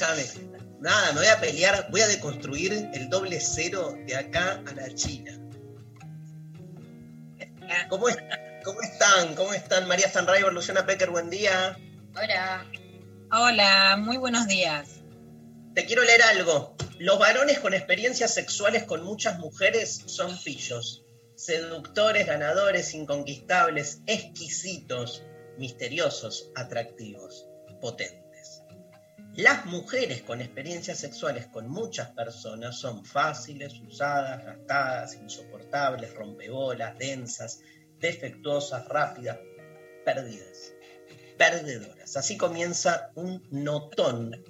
Escúchame. Nada, me voy a pelear, voy a deconstruir el doble cero de acá a la China. ¿Cómo, es- cómo están? ¿Cómo están? María Stanriver, Luciana Pecker, buen día. Hola. Hola, muy buenos días. Te quiero leer algo. Los varones con experiencias sexuales con muchas mujeres son pillos. Seductores, ganadores, inconquistables, exquisitos, misteriosos, atractivos, potentes. Las mujeres con experiencias sexuales con muchas personas son fáciles, usadas, gastadas, insoportables, rompebolas, densas, defectuosas, rápidas, perdidas, perdedoras. Así comienza un notón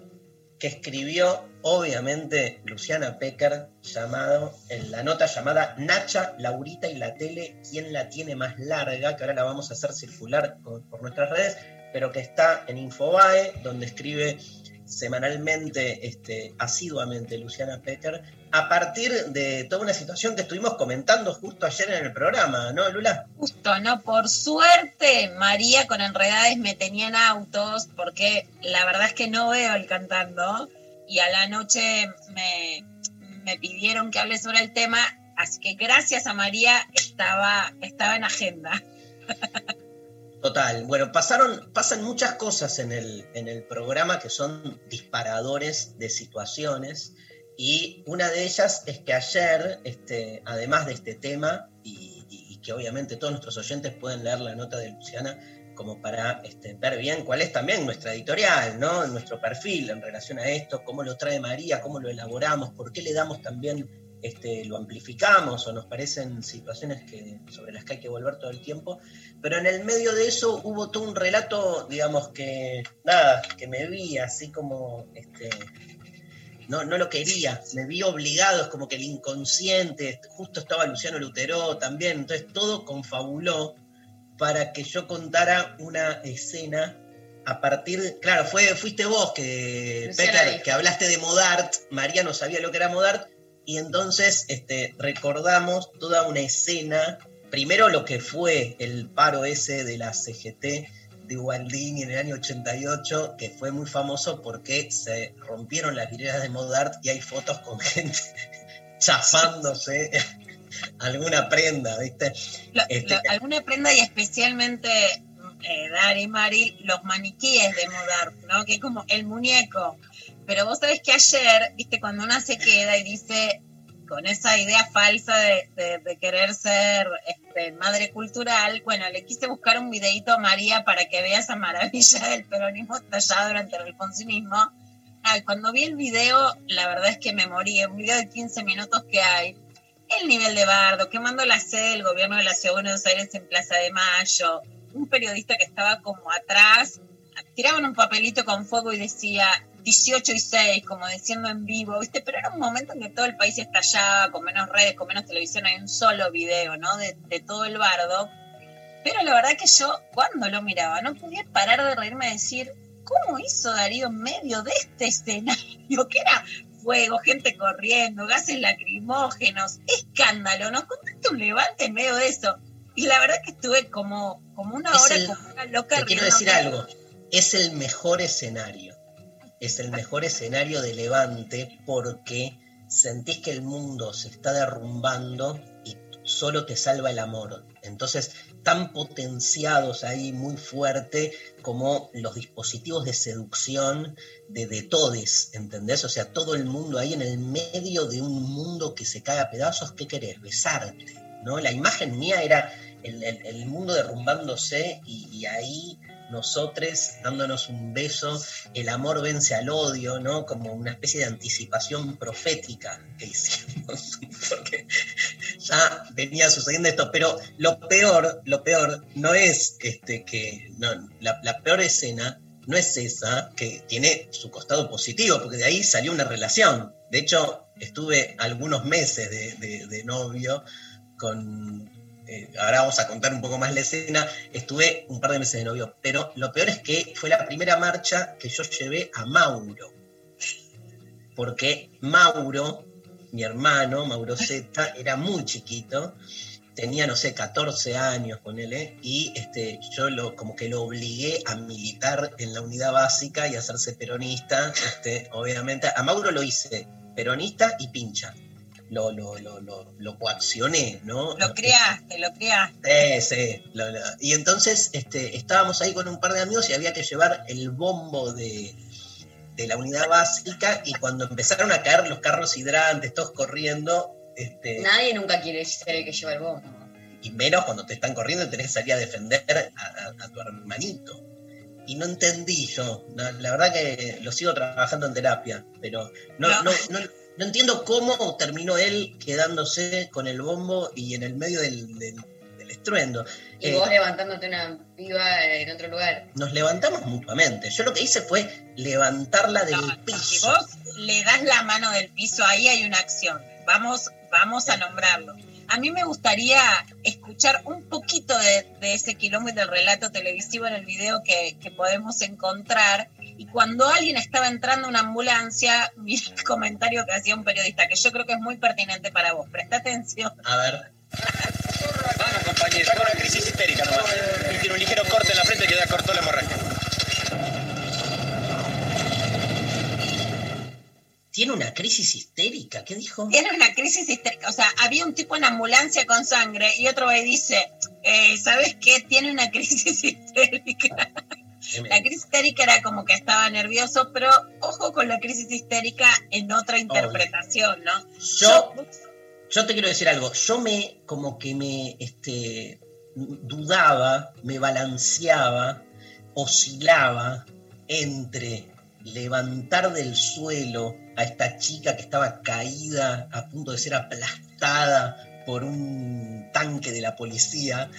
que escribió, obviamente, Luciana Pecker, llamado, en la nota llamada Nacha, Laurita y la tele, ¿quién la tiene más larga? Que ahora la vamos a hacer circular por, por nuestras redes, pero que está en Infobae, donde escribe semanalmente, este, asiduamente Luciana Pecker, a partir de toda una situación que estuvimos comentando justo ayer en el programa, ¿no, Lula? Justo, ¿no? Por suerte, María con Enredades me tenía en autos, porque la verdad es que no veo el cantando, y a la noche me, me pidieron que hable sobre el tema, así que gracias a María estaba, estaba en agenda. Total. Bueno, pasaron, pasan muchas cosas en el, en el programa que son disparadores de situaciones. Y una de ellas es que ayer, este, además de este tema, y, que obviamente todos nuestros oyentes pueden leer la nota de Luciana como para este, ver bien cuál es también nuestra editorial, ¿no? nuestro perfil en relación a esto, cómo lo trae María, cómo lo elaboramos, por qué le damos también, este, lo amplificamos o nos parecen situaciones que, sobre las que hay que volver todo el tiempo pero en el medio de eso hubo todo un relato, digamos que, nada, que me vi así como, este, no, no lo quería, me vi obligado, es como que el inconsciente, justo estaba Luciano Lutero también, entonces todo confabuló para que yo contara una escena a partir, claro, fue, fuiste vos que, dijo. que hablaste de Modart, María no sabía lo que era Modart, y entonces este, recordamos toda una escena primero lo que fue el paro ese de la CGT de Waldini en el año 88, que fue muy famoso porque se rompieron las vidrieras de Modart y hay fotos con gente chafándose alguna prenda, ¿viste? Lo- Este- lo- alguna prenda y especialmente eh, Dari y Mari, los maniquíes de Modart, ¿no? Que es como el muñeco. Pero vos sabés que ayer, viste, cuando una se queda y dice, con esa idea falsa de, de- de querer ser este, madre cultural, bueno, le quise buscar un videito a María para que vea esa maravilla del peronismo tallado durante el alfonsinismo. Ay, cuando vi el video, la verdad es que me morí. Un video de 15 minutos que hay. El nivel de bardo, quemando la sede del gobierno de la Ciudad de Buenos Aires en Plaza de Mayo. Un periodista que estaba como atrás, tiraban un papelito con fuego y decía 18 y 6, como diciendo en vivo, ¿viste? Pero era un momento en que todo el país estallaba, con menos redes, con menos televisión, hay un solo video, ¿no? De, de todo el bardo. Pero la verdad que yo, cuando lo miraba, no podía parar de reírme y decir, ¿cómo hizo Darío en medio de este escenario? Que era fuego, gente corriendo, gases lacrimógenos, escándalo. Nos contaste un levante en medio de eso. Y la verdad que estuve como, como una hora el- como una loca Te quiero decir algo, es el mejor escenario. Es el mejor escenario de levante porque sentís que el mundo se está derrumbando y solo te salva el amor. Entonces, tan potenciados ahí muy fuerte como los dispositivos de seducción de, de todes, ¿entendés? O sea, todo el mundo ahí en el medio de un mundo que se cae a pedazos, ¿qué querés? Besarte, ¿no? La imagen mía era el, el- mundo derrumbándose y ahí nosotros dándonos un beso, el amor vence al odio, ¿no? Como una especie de anticipación profética que hicimos, porque ya venía sucediendo esto, pero lo peor, lo peor no es este que, no, la, peor escena no es esa, que tiene su costado positivo, porque de ahí salió una relación. De hecho, estuve algunos meses de novio con... eh, ahora vamos a contar un poco más la escena. Estuve un par de meses de novio, pero lo peor es que fue la primera marcha que yo llevé a Mauro. Porque Mauro, mi hermano, Mauro Z, era muy chiquito, tenía, no sé, 14 años, ponele, y este, yo lo, como que lo obligué a militar en la unidad básica y a hacerse peronista, este, obviamente. A Mauro lo hice peronista y pincha. Lo, lo, lo, lo, lo coaccioné, ¿no? Lo creaste, lo creaste. Sí, sí. lo- lo- Y entonces este, estábamos ahí con un par de amigos y había que llevar el bombo de, de la unidad básica y cuando empezaron a caer los carros hidrantes, todos corriendo, este, Nadie nunca quiere ser el que lleva el bombo. y menos cuando te están corriendo y tenés que salir a defender a, a- a tu hermanito. Y no entendí yo, la, la verdad que lo sigo trabajando en terapia, pero no, No. no. no, no entiendo cómo terminó él quedándose con el bombo y en el medio del, del- del estruendo. Y Eh, vos levantándote una piba en otro lugar. nos levantamos mutuamente. Yo lo que hice fue levantarla del No, Si piso. vos le das la mano del piso, ahí hay una acción. Vamos, vamos a nombrarlo. A mí me gustaría escuchar un poquito de, de ese kilómetro del relato televisivo en el video que, que podemos encontrar. Y cuando alguien estaba entrando a una ambulancia, mira el comentario que hacía un periodista, que yo creo que es muy pertinente para vos. Presta atención. A ver, Vamos, compañero, con una crisis histérica nomás. Y tiene un ligero corte en la frente que ya cortó la hemorragia. tiene una crisis histérica. ¿Qué dijo? Tiene una crisis histérica. O sea, había un tipo en ambulancia con sangre y otro va y dice, eh, ¿sabes qué? Tiene una crisis histérica. La crisis histérica era como que estaba nervioso, pero ojo con la crisis histérica en otra interpretación, ¿no? Yo, yo te quiero decir algo. Yo me, como que me, este, dudaba, me balanceaba, oscilaba entre levantar del suelo a esta chica que estaba caída, a punto de ser aplastada por un tanque de la policía.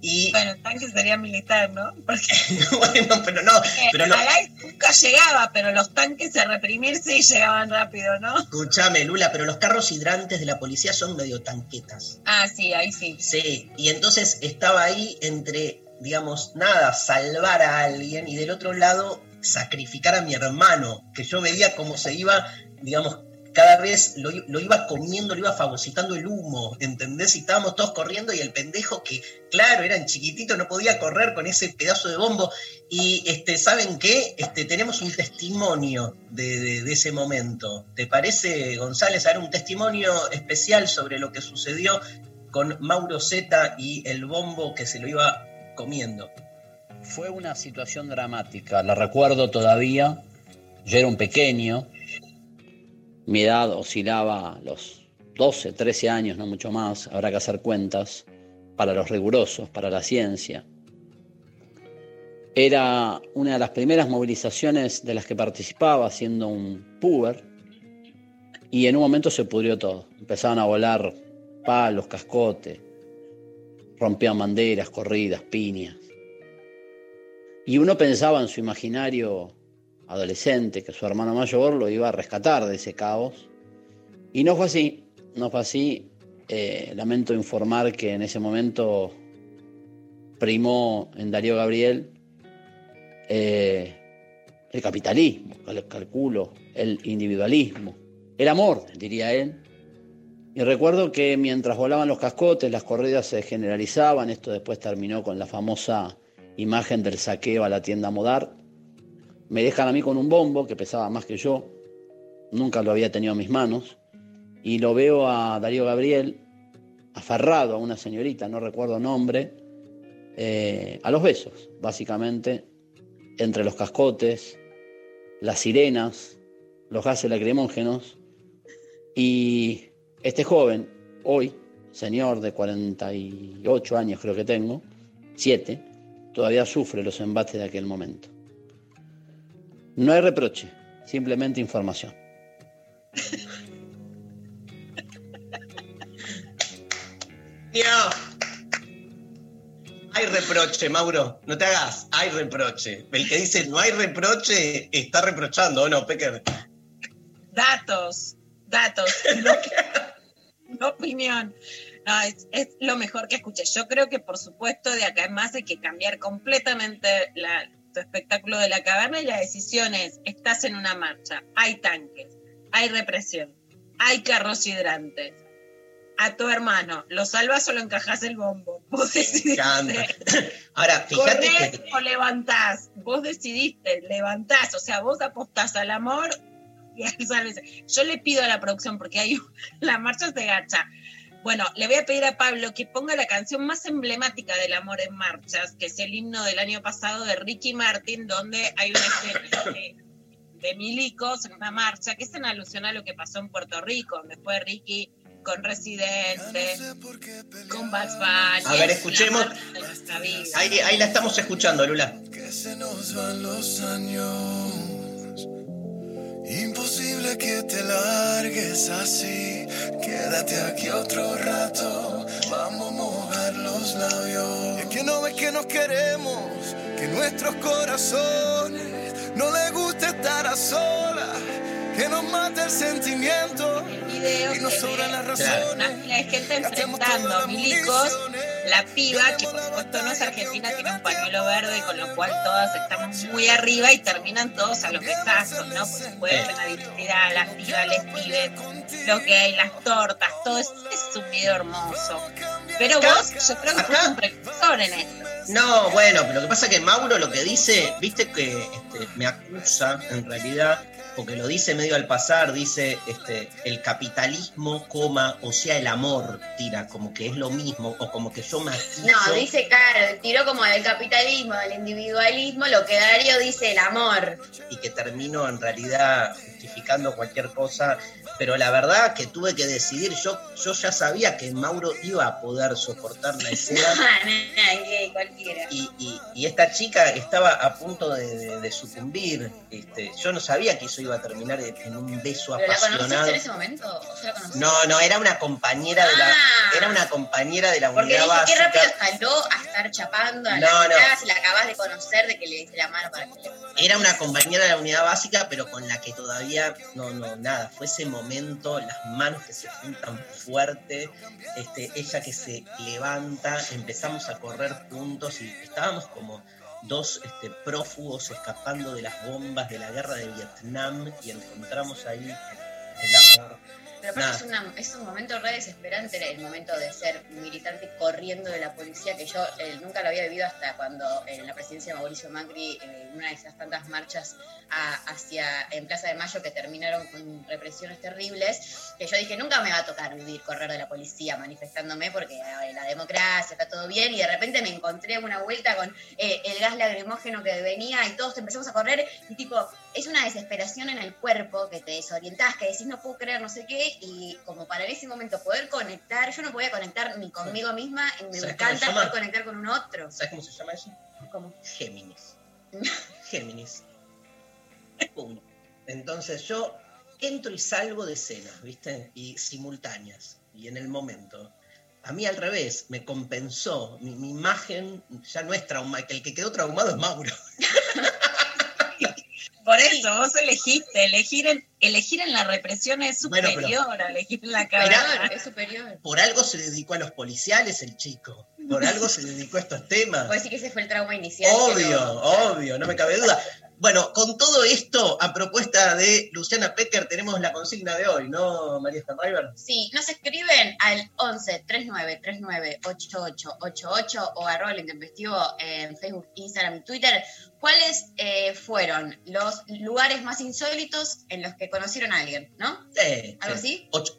Y Bueno, el tanque sería militar, ¿no? Porque bueno, pero no, pero no. nunca llegaba, pero los tanques a reprimirse y llegaban rápido, ¿no? Escúchame, Lula, pero los carros hidrantes de la policía son medio tanquetas. Ah, sí, ahí sí. Sí, y entonces estaba ahí entre, digamos, nada, salvar a alguien y del otro lado sacrificar a mi hermano, que yo veía cómo se iba, digamos, cada vez lo, iba comiendo, lo iba fagocitando el humo, ¿entendés? Y estábamos todos corriendo y el pendejo que, claro, eran chiquitito, no podía correr con ese pedazo de bombo. Y, este, ¿saben qué? Este, tenemos un testimonio de, de- de ese momento. ¿Te parece, González, dar un testimonio especial sobre lo que sucedió con Mauro Zeta y el bombo que se lo iba comiendo? Fue una situación dramática, la recuerdo todavía. Yo era un pequeño, mi edad oscilaba a los 12, 13 años, no mucho más, habrá que hacer cuentas para los rigurosos, para la ciencia. Era una de las primeras movilizaciones de las que participaba siendo un puber y en un momento se pudrió todo. Empezaban a volar palos, cascotes, rompían banderas, corridas, piñas. Y uno pensaba en su imaginario adolescente que su hermano mayor lo iba a rescatar de ese caos. Y no fue así, no fue así. Eh, lamento informar que en ese momento primó en Darío Gabriel eh, el capitalismo, cal- calculo, el individualismo, el amor, diría él. Y recuerdo que mientras volaban los cascotes, las corridas se generalizaban, esto después terminó con la famosa imagen del saqueo a la tienda Modar. Me dejan a mí con un bombo que pesaba más que yo, nunca lo había tenido en mis manos, y lo veo a Darío Gabriel aferrado a una señorita, no recuerdo nombre, eh, a los besos, básicamente, entre los cascotes, las sirenas, los gases lacrimógenos, y este joven, hoy, señor de 48 años creo que tengo, 7, todavía sufre los embates de aquel momento. No hay reproche, simplemente información. Tío. Hay reproche, Mauro. No te hagas. Hay reproche. El que dice no hay reproche está reprochando, ¿o no, Pecker? Datos, datos, no, no opinión. No, es, es lo mejor que escuché. Yo creo que, por supuesto, de acá en más hay que cambiar completamente la, espectáculo de la caverna y la decisión es, estás en una marcha, hay tanques, hay represión, hay carros hidrantes. A tu hermano, ¿lo salvas o lo encajas el bombo? Vos decidiste. Ahora, fíjate ¿Corrés que. o levantás? Vos decidiste, levantás, o sea, vos apostás al amor y al salvarse. Yo le pido a la producción, porque hay la marcha se gacha. Bueno, le voy a pedir a Pablo que ponga la canción más emblemática del amor en marchas, que es el himno del año pasado de Ricky Martin, donde hay una escena de, de milicos en una marcha, que es en alusión a lo que pasó en Puerto Rico, donde fue Ricky con Residente, con Bunny. A ver, es escuchemos. la. Ahí, ahí la estamos escuchando, Lula. Que se nos van los años. Imposible que te largues así. Quédate aquí otro rato. Vamos a mojar los labios. Es que no ves que nos queremos. Que nuestros corazones no les gusta estar a solas. Que nos mata el sentimiento. Y nos sobran las razones. fila de gente enfrentando milicos, la piba, que por supuesto no es argentina, tiene un pañuelo verde, con lo cual todas estamos muy arriba y terminan todos a los besazos, ¿no? Por supuesto, en la diversidad, las pibas, les pibes, lo que hay, las tortas, todo es, es un video hermoso. Pero Acá- vos, yo creo que acá- un precursor en esto. No, bueno, pero lo que pasa es que Mauro lo que dice, viste que este, me acusa en realidad, porque lo dice medio al pasar, dice este, el capitalismo, coma, o sea, el amor, tira, como que es lo mismo, o como que yo matizo. No, dice, claro, tiró como del capitalismo, del individualismo, lo que Darío dice el amor. y que termino en realidad justificando cualquier cosa, pero la verdad que tuve que decidir, yo, yo ya sabía que Mauro iba a poder soportar la escena que cualquiera. y, y- y esta chica estaba a punto de, de- de sucumbir, este, yo no sabía que eso iba a terminar en un beso ¿Pero la conociste apasionado. en ese momento? ¿O ya la? No, no, era una compañera de la, Ah. era una compañera de la Porque unidad dije, qué rápido básica. escaló a estar chapando a No, la no. si la acabas de conocer, de que le dice la mano para que le... Era una compañera de la unidad básica, pero con la que todavía no, no, nada. Fue ese momento, las manos que se juntan fuerte, este, ella que se levanta, empezamos a correr juntos y estábamos como dos este, prófugos escapando de las bombas de la guerra de Vietnam y encontramos ahí el amor. Es, un momento re desesperante el momento de ser militante corriendo de la policía, que yo eh, nunca lo había vivido hasta cuando en la presidencia de Mauricio Macri, eh, una de esas tantas marchas hacia en Plaza de Mayo que terminaron con represiones terribles, que yo dije, nunca me va a tocar vivir correr de la policía manifestándome porque la democracia está todo bien y de repente me encontré una vuelta con eh, el gas lacrimógeno que venía y todos empezamos a correr y tipo, es una desesperación en el cuerpo que te desorientás, que decís no puedo creer no sé qué, y como para en ese momento poder conectar, yo no podía conectar ni conmigo misma, y me ¿Sabes cómo encanta poder conectar con un otro. ¿Sabes cómo se llama eso? Como, Géminis. Géminis. Entonces yo entro y salgo de escenas, ¿viste? Y simultáneas. Y en el momento. A mí al revés, me compensó. Mi, mi imagen ya no es traumada. El que quedó traumado es Mauro. Por eso, vos elegiste, elegir en, elegir en la represión es Bueno, superior pero- a elegir en la caverna. es superior. Por algo se dedicó a los policiales el chico. Por algo se dedicó a estos temas. Puedo decir que ese fue el trauma inicial. Obvio, obvio, no me cabe duda. Bueno, con todo esto, a propuesta de Luciana Pecker, tenemos la consigna de hoy, ¿no, María Stanriver? Sí, nos escriben al 11 39 39 8888 o arroba el intempestivo en Facebook, Instagram y Twitter. ¿Cuáles eh, fueron los lugares más insólitos en los que conocieron a alguien, no? Sí, ¿Algo sí. así?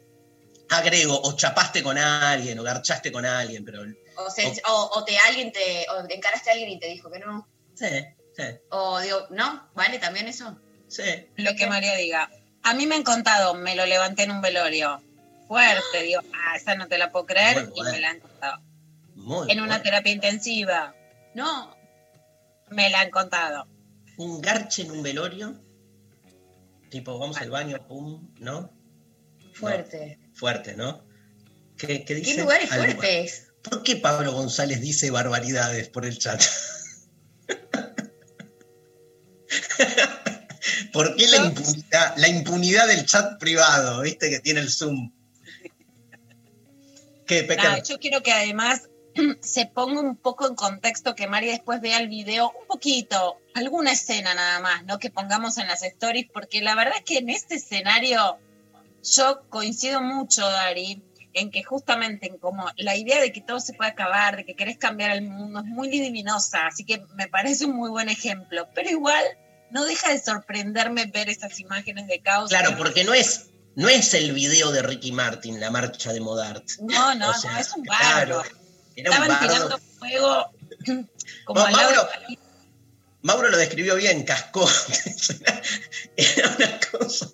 Agrego, o chapaste con alguien, o garchaste con alguien, pero O, se- o- o te alguien te o te encaraste a alguien y te dijo que no. sí, sí, O digo, ¿no? ¿Vale también eso? sí. Lo que María diga. A mí me han contado, me lo levanté en un velorio. Fuerte, digo, ah, esa no te la puedo creer y me la han contado. Muy En una bueno. terapia intensiva, No. me la han contado. Un garche en un velorio, tipo, vamos al baño, pum, ¿no? Fuerte. Fuerte, ¿no? ¿Qué, qué? ¿Qué lugares fuertes? ¿Por qué Pablo González dice barbaridades por el chat? ¿Por qué la impunidad, la impunidad del chat privado, viste, que tiene el Zoom? ¿Qué? Nada, yo quiero que además se ponga un poco en contexto, que María después vea el video un poquito, alguna escena nada más, ¿no? Que pongamos en las stories, porque la verdad es que en este escenario yo coincido mucho, Dari, en que justamente en como la idea de que todo se puede acabar, de que querés cambiar el mundo, es muy divinosa, así que me parece un muy buen ejemplo, pero igual no deja de sorprenderme ver esas imágenes de caos. Claro, porque no es, no es el video de Ricky Martin, la marcha de Modart. No, no, O sea, no, es un claro, bardo. Un Estaban bardo. tirando fuego como al Mauro, Mauro lo describió bien, cascó. Era una cosa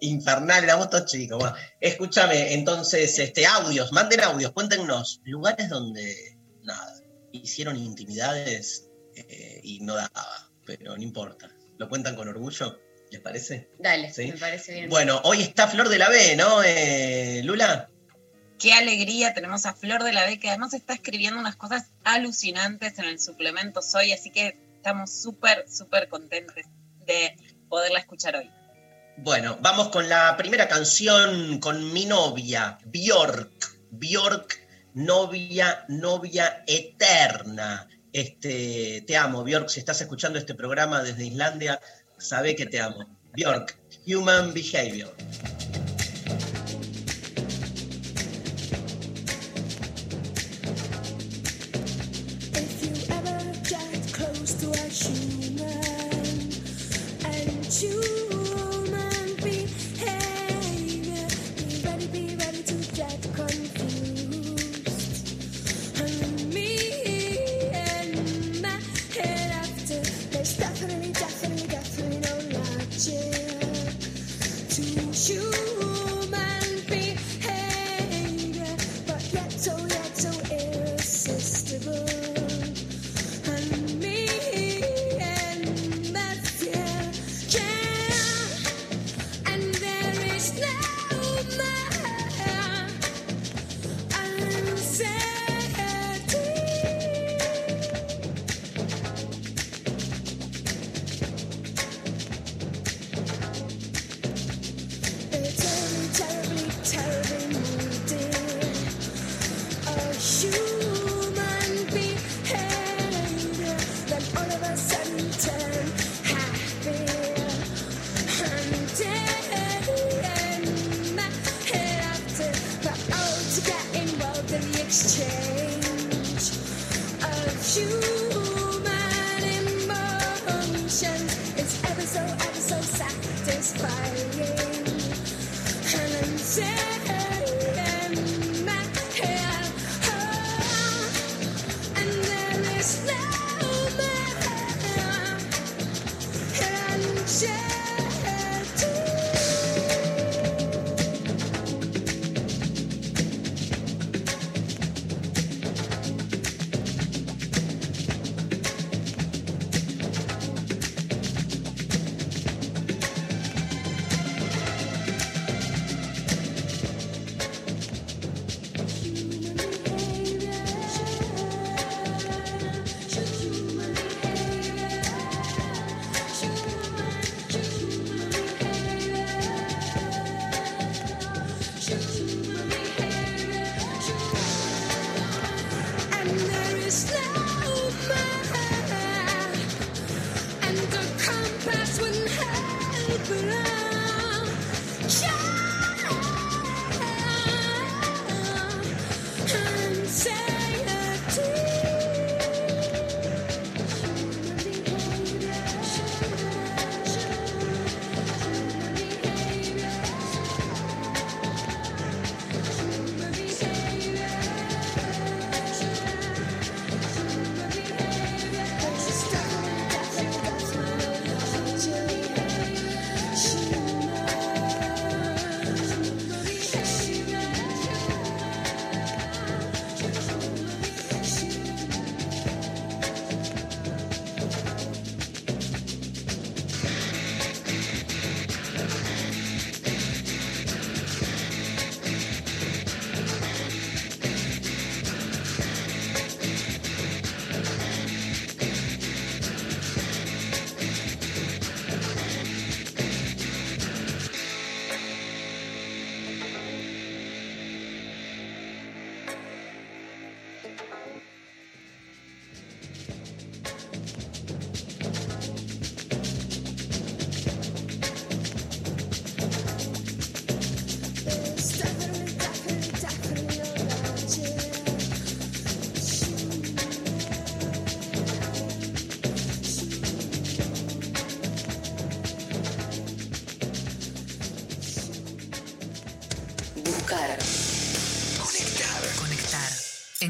infernal, todos chicos. Bueno, escúchame, entonces, este, audios, manden audios, cuéntenos, lugares donde, nada, hicieron intimidades eh, y no daba, pero no importa. ¿Lo cuentan con orgullo? ¿Les parece? Dale, Sí. me parece bien. Bueno, hoy está Flor de la B, ¿no, eh, Lula? Qué alegría tenemos a Flor de la B, que además está escribiendo unas cosas alucinantes en el suplemento Soy, así que estamos súper, súper contentos de poderla escuchar hoy. Bueno, vamos con la primera canción con mi novia, Bjork. Bjork, novia, novia eterna. Este, te amo, Bjork. Si estás escuchando este programa desde Islandia, sabe que te amo. Bjork, Human Behavior.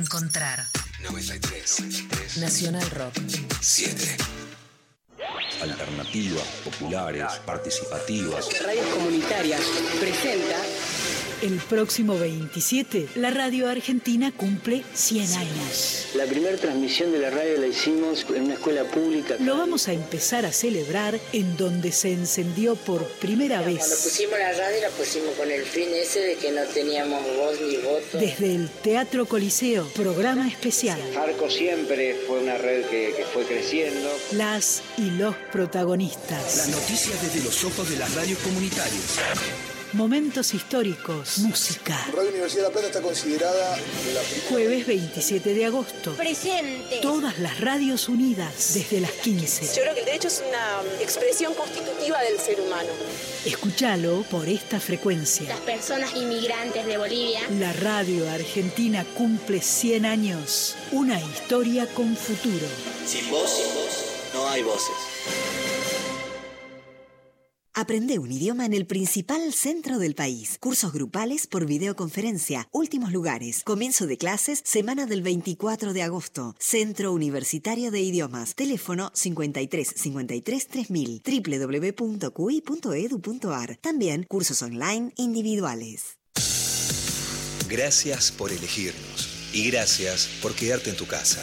Encontrar. 93. 93. Nacional Rock. 7. Alternativas, populares, participativas. Radios Comunitarias presenta El próximo 27, la radio argentina cumple 100 años. La primera transmisión de la radio la hicimos en una escuela pública. Lo vamos a empezar a celebrar en donde se encendió por primera Cuando vez. pusimos la radio la pusimos con el fin ese de que no teníamos voz ni voto. Desde el Teatro Coliseo, programa especial. Arco siempre fue una red que, que fue creciendo. Las y los protagonistas. Las noticias desde los ojos de las radios comunitarias. Momentos históricos, música. Radio Universidad de La Plata está considerada la. Jueves 27 de agosto. Presente. Todas las radios unidas desde las 15. Yo creo que el derecho es una expresión constitutiva del ser humano. Escúchalo por esta frecuencia. Las personas inmigrantes de Bolivia. La radio argentina cumple 100 años. Una historia con futuro. Sin voz, sin voz, no hay voces. Aprende un idioma en el principal centro del país. Cursos grupales por videoconferencia. Últimos lugares. Comienzo de clases semana del 24 de agosto. Centro Universitario de Idiomas. Teléfono 53 53 3000 www.cui.edu.ar. También cursos online individuales. Gracias por elegirnos y gracias por quedarte en tu casa.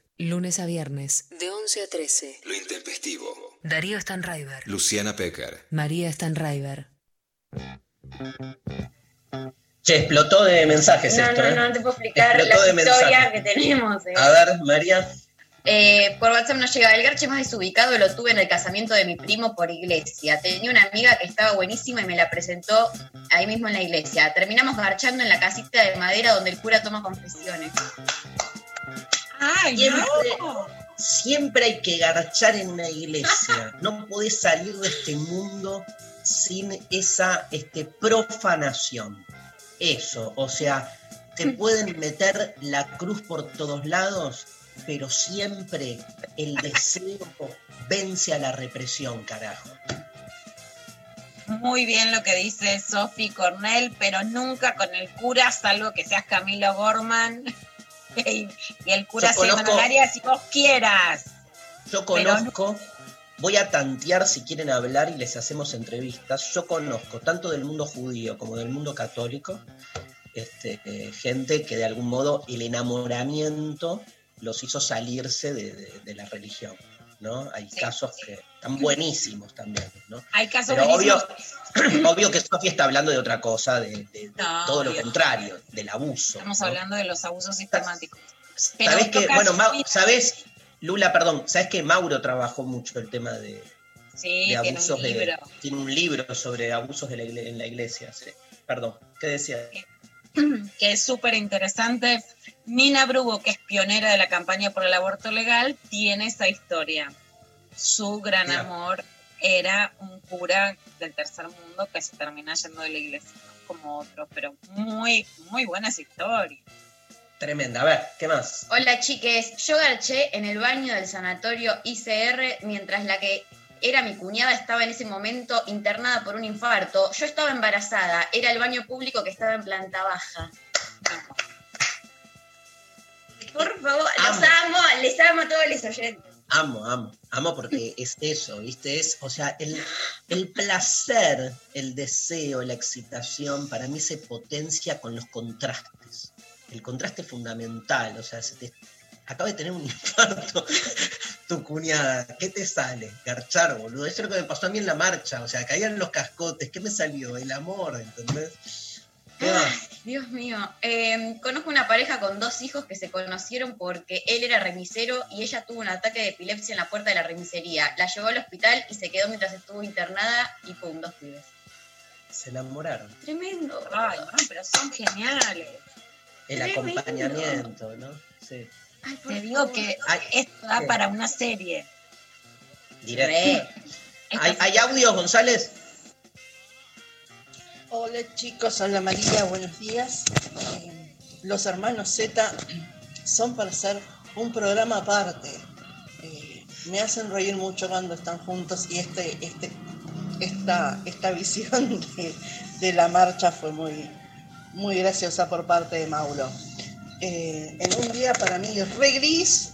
Lunes a viernes. De 11 a 13. Lo intempestivo. Darío Stanraiver. Luciana Pecker. María Stanraiver. Che, explotó de mensajes No, esto, no, ¿eh? no, no te puedo explicar la Explotó de historia que tenemos. eh. A ver, María. Eh, por WhatsApp nos llega el garche más desubicado, lo tuve en el casamiento de mi primo por iglesia. Tenía una amiga que estaba buenísima y me la presentó ahí mismo en la iglesia. Terminamos garchando en la casita de madera donde el cura toma confesiones. ¡Ay, Siempre, no! siempre hay que garchar en una iglesia. No podés salir de este mundo sin esa este, profanación. Eso, o sea, te pueden meter la cruz por todos lados, pero siempre el deseo vence a la represión, carajo. Muy bien lo que dice Sophie Cornell, pero nunca con el cura, salvo que seas Camilo Gorman. y, el cura Yo se conozco- haría si vos quieras. Yo conozco, voy a tantear si quieren hablar y les hacemos entrevistas. Yo conozco tanto del mundo judío como del mundo católico, este, eh, gente que de algún modo el enamoramiento los hizo salirse de, de- de la religión. ¿No? Hay casos que están buenísimos también, ¿no? Hay casos Pero obvio, buenísimos. obvio que Sofía está hablando de otra cosa, de, de- de No, todo lo contrario, del abuso. Estamos ¿no? hablando de los abusos sistemáticos. Pero ¿Sabés que, bueno, Mau- ¿sabés, Lula, perdón, ¿sabés que Mauro trabajó mucho el tema de, Sí, de tiene abusos un de- libro. tiene un libro sobre abusos de la en la iglesia. sí. Perdón, ¿qué decía? que es súper interesante. Nina Brugo, que es pionera de la campaña por el aborto legal, tiene esa historia. Su gran Mira. amor era un cura del tercer mundo que se termina yendo de la iglesia, no como otros, pero muy, muy buenas historias. Tremenda. A ver, ¿qué más? Hola chiques, yo garché en el baño del sanatorio ICR mientras la que era mi cuñada estaba en ese momento internada por un infarto. Yo estaba embarazada, era el baño público que estaba en planta baja. Por favor, los Amo. amo, les amo a todos los oyentes. Amo, amo, amo porque es eso, ¿viste? Es, o sea, el, el placer, el deseo, la excitación, para mí se potencia con los contrastes. El contraste fundamental, o sea, se te acaba de tener un infarto tu cuñada, ¿qué te sale? Garchar, boludo. Eso es lo que me pasó a mí en la marcha, o sea, caían los cascotes, ¿qué me salió? El amor, ¿entendés? Ay, Dios mío. Eh, conozco una pareja con dos hijos que se conocieron porque él era remisero y ella tuvo un ataque de epilepsia en la puerta de la remisería. La llevó al hospital y se quedó mientras estuvo internada y pum, dos pibes. se enamoraron. Tremendo. Ay, no, pero son geniales. El Tremendo. acompañamiento, ¿no? Sí. Te digo que esto da ¿qué? para una serie. Directo. Re. ¿Hay, hay audios, González? Hola chicos, hola María, buenos días. Eh, los hermanos Z son para hacer un programa aparte. Eh, me hacen reír mucho cuando están juntos y este, este, esta, esta visión de, la marcha fue muy, muy graciosa por parte de Mauro. Eh, en un día para mí re gris,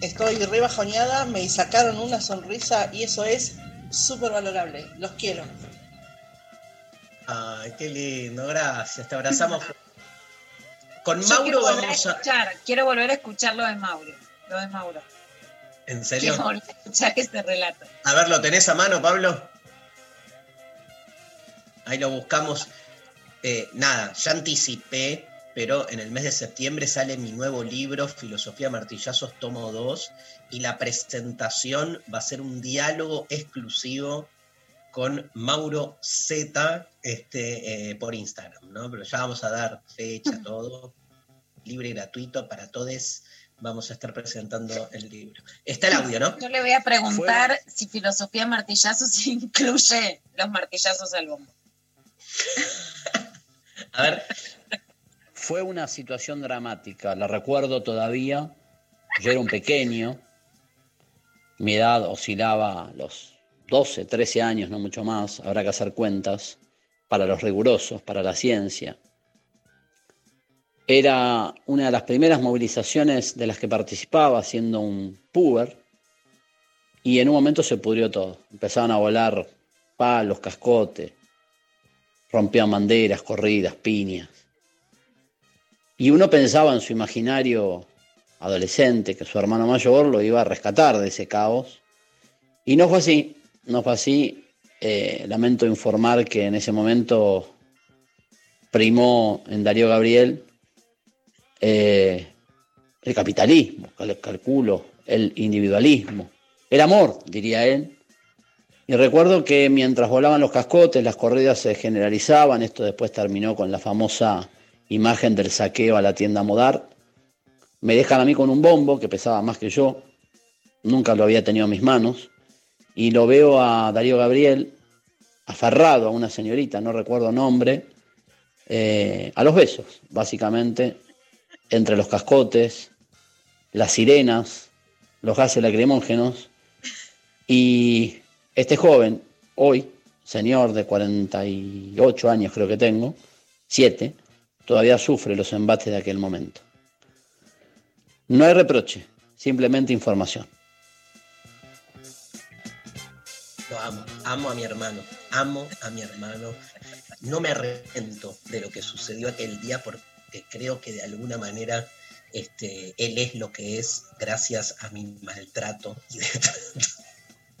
estoy re bajoneada, me sacaron una sonrisa y eso es súper valorable. Los quiero. Ay, qué lindo, gracias. Te abrazamos. Con Yo Mauro quiero vamos a escuchar, quiero volver a escuchar lo de Mauro. Lo de Mauro. ¿En Quiero serio? volver a escuchar este relato. A ver, ¿lo tenés a mano, Pablo? Ahí lo buscamos. Eh, nada, ya anticipé, pero en el mes de septiembre sale mi nuevo libro, Filosofía Martillazos, tomo 2, y la presentación va a ser un diálogo exclusivo con Mauro Z este, eh, por Instagram, ¿no? Pero ya vamos a dar fecha, todo, libre y gratuito para todos. Vamos a estar presentando el libro. Está el audio, ¿no? Yo le voy a preguntar si filosofía martillazos incluye los martillazos al bombo. A ver. Fue una situación dramática, la recuerdo todavía. Yo era un pequeño, mi edad oscilaba a los 12, 13 años, no mucho más, habrá que hacer cuentas, para los rigurosos, para la ciencia. Era una de las primeras movilizaciones de las que participaba siendo un puber y en un momento se pudrió todo. Empezaban a volar palos, cascotes, rompían banderas, corridas, piñas. Y uno pensaba en su imaginario adolescente que su hermano mayor lo iba a rescatar de ese caos. Y no fue así, no fue así. Eh, lamento informar que en ese momento primó en Darío Gabriel eh, el capitalismo, cal- calculo, el individualismo, el amor, diría él. Y recuerdo que mientras volaban los cascotes, las corridas se generalizaban, esto después terminó con la famosa imagen del saqueo a la tienda Modar. Me dejan a mí con un bombo que pesaba más que yo, nunca lo había tenido en mis manos, y lo veo a Darío Gabriel aferrado a una señorita, no recuerdo nombre, eh, a los besos, básicamente, entre los cascotes, las sirenas, los gases lacrimógenos, y este joven, hoy, señor de 48 años creo que tengo, 7, todavía sufre los embates de aquel momento. No hay reproche, simplemente información. Lo amo, amo a mi hermano, amo a mi hermano. No me arrepiento de lo que sucedió aquel día porque creo que de alguna manera este, él es lo que es gracias a mi maltrato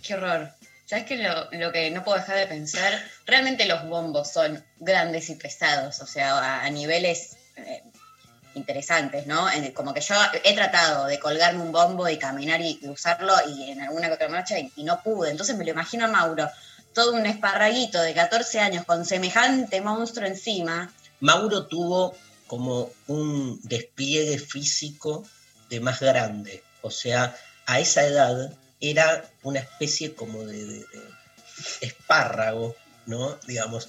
Qué horror. ¿Sabes que lo, lo que no puedo dejar de pensar? Realmente los bombos son grandes y pesados, o sea, a, a niveles eh, interesantes, ¿no? Como que yo he tratado de colgarme un bombo y caminar y, y usarlo y en alguna que otra marcha y, no pude. Entonces me lo imagino a Mauro, todo un esparraguito de 14 años con semejante monstruo encima. Mauro tuvo como un despliegue físico de más grande. O sea, a esa edad era una especie como de, de- de espárrago, ¿no? Digamos,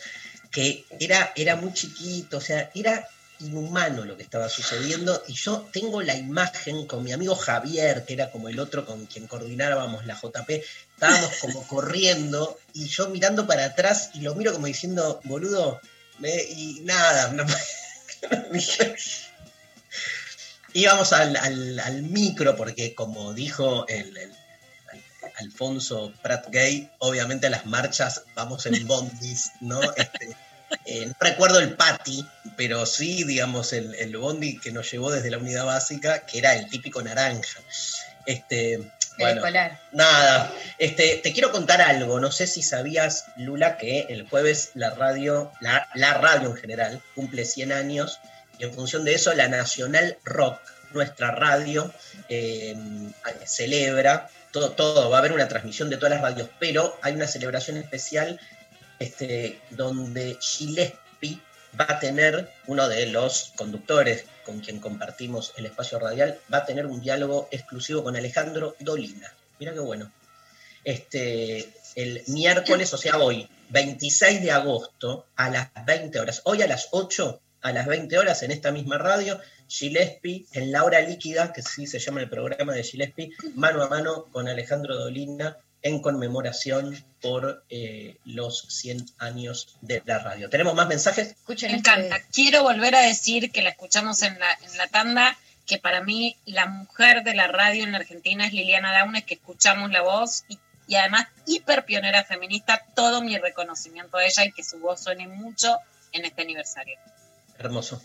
que era, era muy chiquito, o sea, era inhumano lo que estaba sucediendo. Y yo tengo la imagen con mi amigo Javier, que era como el otro con quien coordinábamos la JP, estábamos como corriendo y yo mirando para atrás y lo miro como diciendo, boludo, y nada, no, íbamos al, al- al micro porque como dijo el, el- Alfonso Prat Gay, obviamente a las marchas vamos en bondis, ¿no? Este, eh, no recuerdo el pati, pero sí, digamos, el, el bondi que nos llevó desde la unidad básica, que era el típico naranja. Este, El bueno, escolar. Nada, este, te quiero contar algo. No sé si sabías, Lula, que el jueves la radio, la, la radio en general, cumple 100 años y en función de eso la Nacional Rock, nuestra radio, eh, celebra todo, todo. Va a haber una transmisión de todas las radios, pero hay una celebración especial este, donde Gillespie va a tener, uno de los conductores con quien compartimos el espacio radial, va a tener un diálogo exclusivo con Alejandro Dolina. Mira qué bueno. Este, el miércoles, o sea, hoy, 26 de agosto, a las 20 horas. Hoy a las 8, a las 20 horas, en esta misma radio, Gillespie, en la hora líquida, que sí se llama el programa de Gillespie, mano a mano con Alejandro Dolina en conmemoración por eh, los 100 años de la radio. ¿Tenemos más mensajes? Escuchen Me este- encanta. Quiero volver a decir que la escuchamos en la, en la tanda, que para mí la mujer de la radio en la Argentina es Liliana Daunes, que escuchamos la voz y, y además hiper pionera feminista, todo mi reconocimiento a ella y que su voz suene mucho en este aniversario. Hermoso.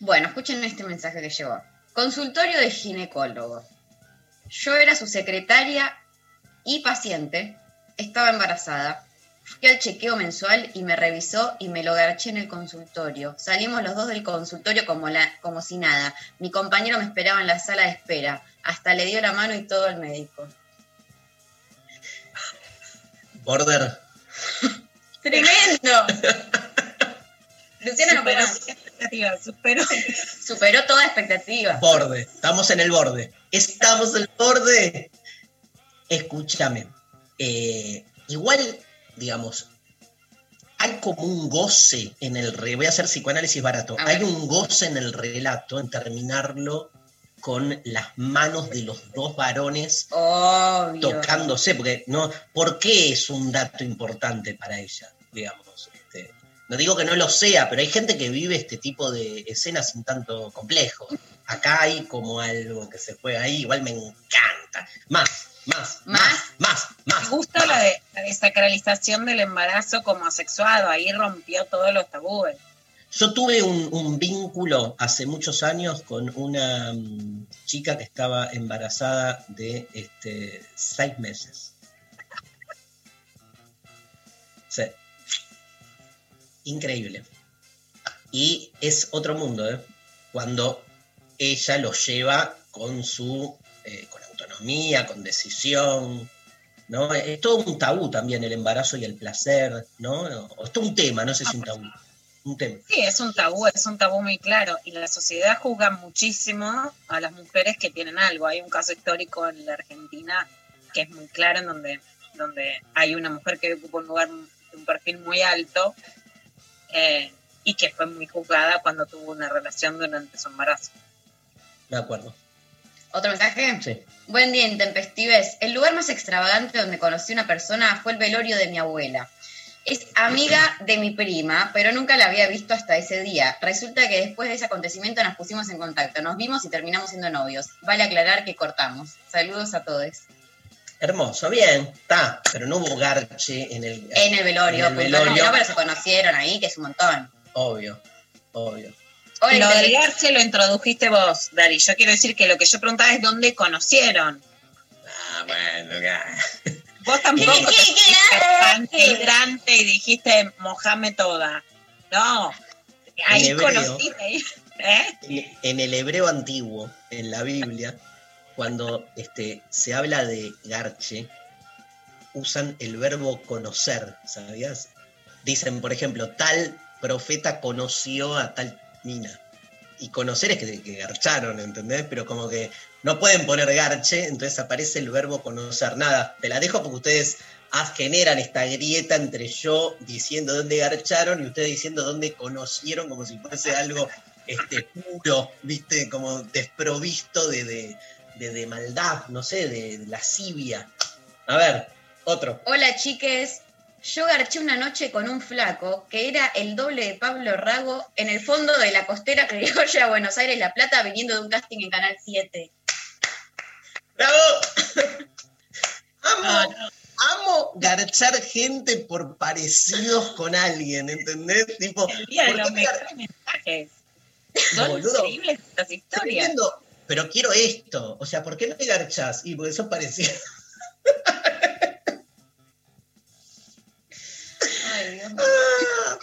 Bueno, escuchen este mensaje que llegó. Consultorio de ginecólogo. Yo era su secretaria y paciente. Estaba embarazada. Fui al chequeo mensual y me revisó y me lo garché en el consultorio. Salimos los dos del consultorio como, la, como si nada. Mi compañero me esperaba en la sala de espera. Hasta le dio la mano y todo al médico. Border. ¡Tremendo! Luciana no Superó expectativas, superó. superó toda expectativa. Borde. Estamos en el borde. Estamos en el borde. Escúchame. eh, igual, digamos, hay como un goce en el re. Voy a hacer psicoanálisis barato. Hay un goce en el relato en terminarlo con las manos de los dos varones Obvio. tocándose, porque no, ¿por qué es un dato importante para ella? Digamos, este, no digo que no lo sea, pero hay gente que vive este tipo de escenas sin tanto complejo. Acá hay como algo que se juega ahí, igual me encanta. Más, más, más, más, más. Me gusta la, de, la desacralización del embarazo como asexuado, ahí rompió todos los tabúes. Yo tuve un, un vínculo hace muchos años con una mm, chica que estaba embarazada de este, seis meses. Sí. Increíble. Y es otro mundo, ¿eh? Cuando ella lo lleva con su, eh, con autonomía, con decisión, ¿no? Es todo un tabú también el embarazo y el placer, ¿no? O es todo un tema, no sé si un tabú. Un tema. Sí, es un tabú, es un tabú muy claro. Y la sociedad juzga muchísimo a las mujeres que tienen algo. Hay un caso histórico en la Argentina que es muy claro, en donde, donde hay una mujer que ocupa un lugar, un perfil muy alto eh, y que fue muy juzgada cuando tuvo una relación durante su embarazo. De acuerdo. ¿Otro mensaje? Sí. Buen día, intempestives. El lugar más extravagante donde conocí a una persona fue el velorio de mi abuela. Es amiga de mi prima, pero nunca la había visto hasta ese día. Resulta que después de ese acontecimiento nos pusimos en contacto, nos vimos y terminamos siendo novios. Vale aclarar que cortamos. Saludos a todos. Hermoso, bien, está, pero no hubo garche en el, En el velorio, En el no, velorio. no, pero se conocieron ahí, que es un montón. obvio, obvio. Lo del garche lo introdujiste vos, Dari. Yo quiero decir que lo que yo preguntaba es dónde conocieron. Ah, bueno, ya. Vos tampoco ¿Qué, te qué, y dijiste mojame toda. No, ahí En hebreo. conociste. ¿eh? En, en el hebreo antiguo, en la Biblia, cuando este, se habla de garche, usan el verbo conocer, ¿sabías? Dicen, por ejemplo, tal profeta conoció a tal mina. Y conocer es que, que garcharon, ¿entendés? Pero como que no pueden poner garche, entonces aparece el verbo conocer. Nada, te la dejo porque ustedes ah, generan esta grieta entre yo diciendo dónde garcharon y ustedes diciendo dónde conocieron, como si fuese algo este, puro, ¿viste? Como desprovisto de, de, de- de maldad, no sé, de, de lascivia. A ver, otro. Hola chiques, yo garché una noche con un flaco que era el doble de Pablo Rago en el fondo de la costera criolla Buenos Aires La Plata viniendo de un casting en Canal 7. ¡Bravo! amo, amo garchar gente por parecidos con alguien, ¿entendés? Tipo, El día de ¿por los mejores mensajes. Son Boludo. increíbles estas historias. Pero quiero esto. O sea, ¿por qué no me garchas? Y porque son parecidos. Dios Ah,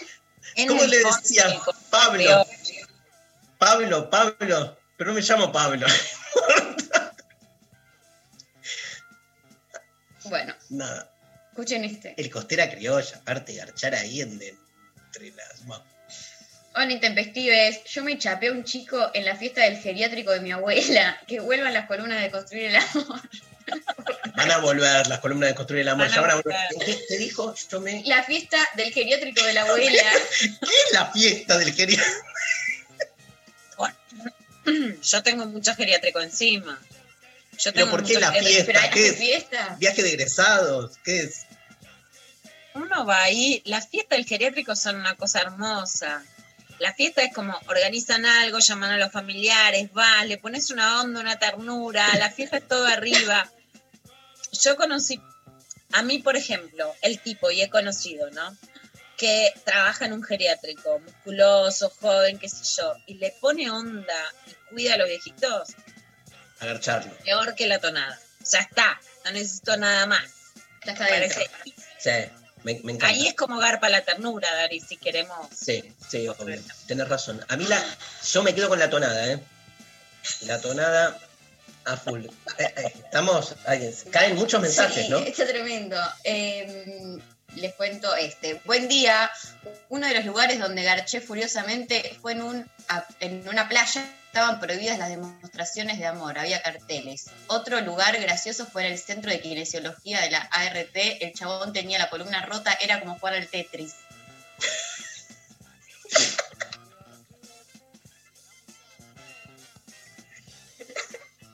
¿Cómo le decía? Pablo. Pablo, Pablo. Pero no me llamo Pablo. Bueno, Nada. Escuchen este. El costera criolla, aparte de garchar ahí en, de- entre las. bueno, Hola intempestives, yo me chapé a un chico en la fiesta del geriátrico de mi abuela. Que vuelvan las columnas de construir el amor. Van a volver las columnas de construir el amor. Van a ya van a volver. volver. ¿Qué te dijo? Yo me. La fiesta del geriátrico de la abuela. ¿Qué es la fiesta del querido? Yo tengo mucho geriátrico encima. Yo ¿Pero tengo por qué la geriátrico. fiesta? ¿Pero ¿Qué es? fiesta? ¿Viaje de egresados? ¿Qué es? Uno va ahí, las fiestas del geriátrico son una cosa hermosa. La fiesta es como organizan algo, llaman a los familiares, vas, le pones una onda, una ternura, la fiesta es todo arriba. Yo conocí, a mí por ejemplo, el tipo, y he conocido, ¿no? Que trabaja en un geriátrico, musculoso, joven, qué sé yo, y le pone onda y cuida a los viejitos, Agarcharlo. peor que la tonada. Ya está, no necesito nada más. Ya está Parece- dentro. Sí, me, me encanta. Ahí es como garpa la ternura, Dari, si queremos. Sí, sí, obvio. Tenés razón. A mí la. Yo me quedo con la tonada, ¿eh? La tonada a full. Eh, eh, estamos. caen muchos mensajes, Sí, ¿no? Está tremendo. Eh, les cuento este. Buen día. Uno de los lugares donde garché furiosamente fue en, un, en una playa. Estaban prohibidas las demostraciones de amor, había carteles. Otro lugar gracioso fue en el centro de kinesiología de la ART. El chabón tenía la columna rota, era como jugar al Tetris.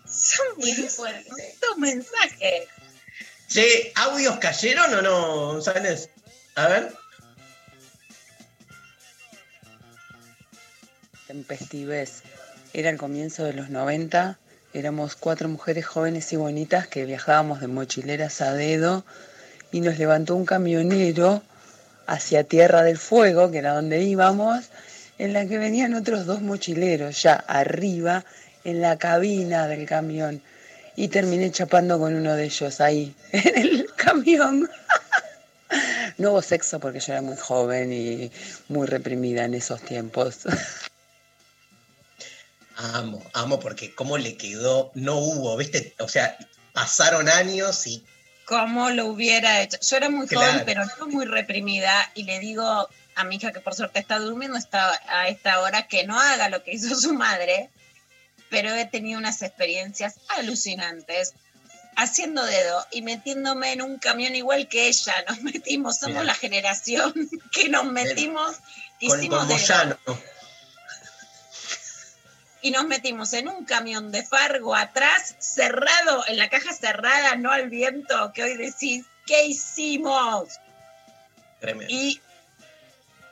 Son muy fuertes mensajes. Che, ¿audios cayeron o no, González? A ver. Tempestives. Era el comienzo de los 90. Éramos cuatro mujeres jóvenes y bonitas que viajábamos de mochileras a dedo y nos levantó un camionero hacia Tierra del Fuego, que era donde íbamos, en la que venían otros dos mochileros ya arriba en la cabina del camión. Y terminé chapando con uno de ellos ahí, en el camión. No hubo sexo porque yo era muy joven y muy reprimida en esos tiempos. Amo, amo, porque cómo le quedó, no hubo, ¿viste? O sea, pasaron años y ¿Cómo lo hubiera hecho? Yo era muy Claro. joven, pero no muy reprimida, y le digo a mi hija que por suerte está durmiendo está a esta hora que no haga lo que hizo su madre, pero he tenido unas experiencias alucinantes haciendo dedo y metiéndome en un camión igual que ella. Nos metimos, somos Mirá. la generación que nos metimos, con, hicimos dedo. Y nos metimos en un camión de Fargo atrás, cerrado, en la caja cerrada, no al viento, que hoy decís, ¿qué hicimos? Tremendo. Y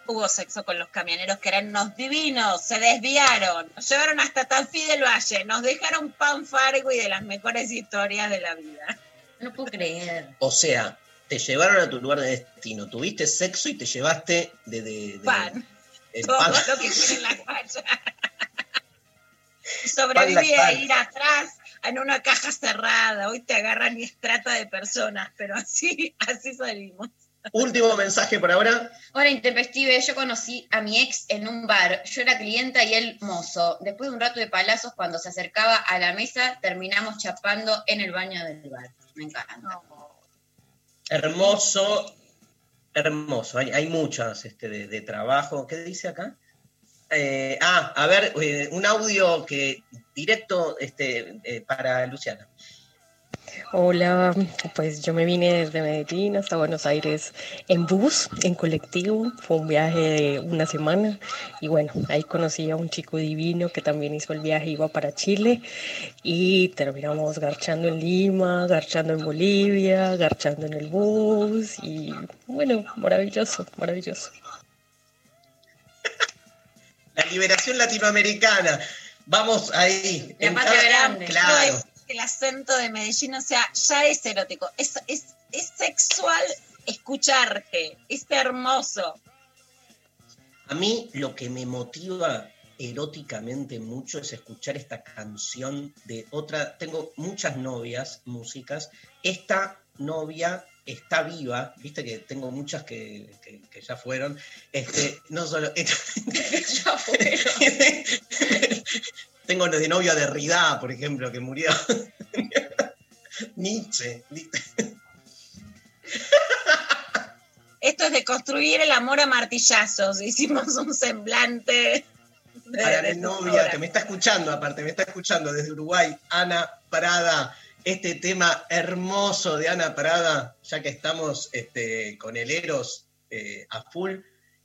hubo sexo con los camioneros que eran unos divinos, se desviaron, nos llevaron hasta Tafí del Valle, nos dejaron pan Fargo y de las mejores historias de la vida. No puedo creer. O sea, te llevaron a tu lugar de destino, tuviste sexo y te llevaste de, de- de- Pan, el todo pan. lo que tiene en la calle. Sobreviví a ir atrás en una caja cerrada. Hoy te agarran y es trata de personas, pero así, así salimos. Último mensaje por ahora. Hola, Intempestive. Yo conocí a mi ex en un bar. Yo era clienta y él mozo. Después de un rato de palazos, cuando se acercaba a la mesa, terminamos chapando en el baño del bar. Me encanta. Hermoso, hermoso. Hay, hay muchas este, de, de trabajo. ¿Qué dice acá? Eh, ah, a ver, eh, un audio que directo este, eh, para Luciana. Hola, pues yo me vine desde Medellín hasta Buenos Aires en bus, en colectivo. Fue un viaje de una semana y bueno, ahí conocí a un chico divino que también hizo el viaje, iba para Chile y terminamos garchando en Lima, garchando en Bolivia, garchando en el bus y bueno, maravilloso, maravilloso. La liberación latinoamericana. Vamos ahí. La En patria grande. Claro. El acento de Medellín, o sea, ya es erótico. Es, es, es sexual escucharte. Es hermoso. A mí lo que me motiva eróticamente mucho es escuchar esta canción de otra. Tengo muchas novias, músicas. Esta novia está viva, viste que tengo muchas que, que- que ya fueron. Este, no solo. ya fueron. tengo de novio a Derrida, por ejemplo, que murió. Nietzsche. esto es de construir el amor a martillazos. Hicimos un semblante. de- Para de la novia, que me está escuchando, aparte, me está escuchando desde Uruguay, Ana Prada. Este tema hermoso de Ana Prada, ya que estamos este, con el Eros eh, a full,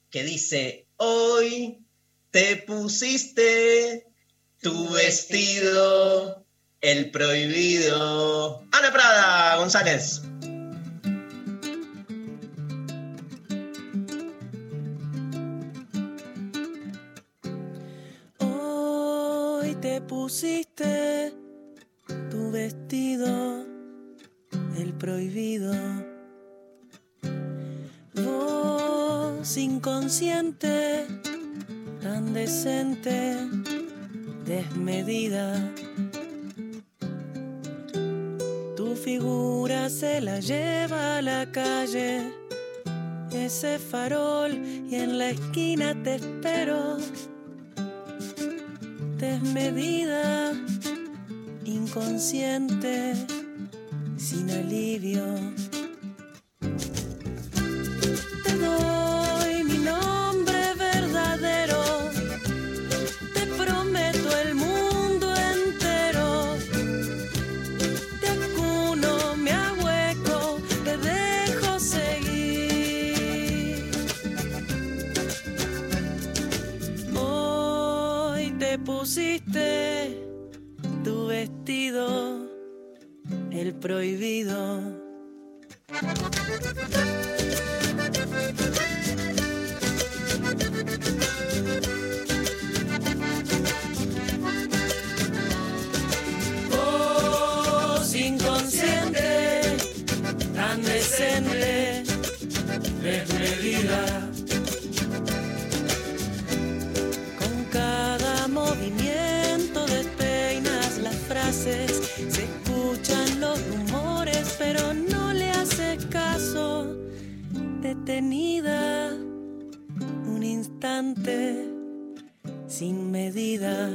que dice: Hoy te pusiste tu vestido, el prohibido. Ana Prada, González. Hoy te pusiste tu vestido, el prohibido. Vos inconsciente, tan decente, desmedida. Tu figura se la lleva a la calle, ese farol, y en la esquina te espero desmedida, inconsciente, sin alivio. Pusiste tu vestido, el prohibido. Pero no le haces caso. Detenida, un instante, sin medida.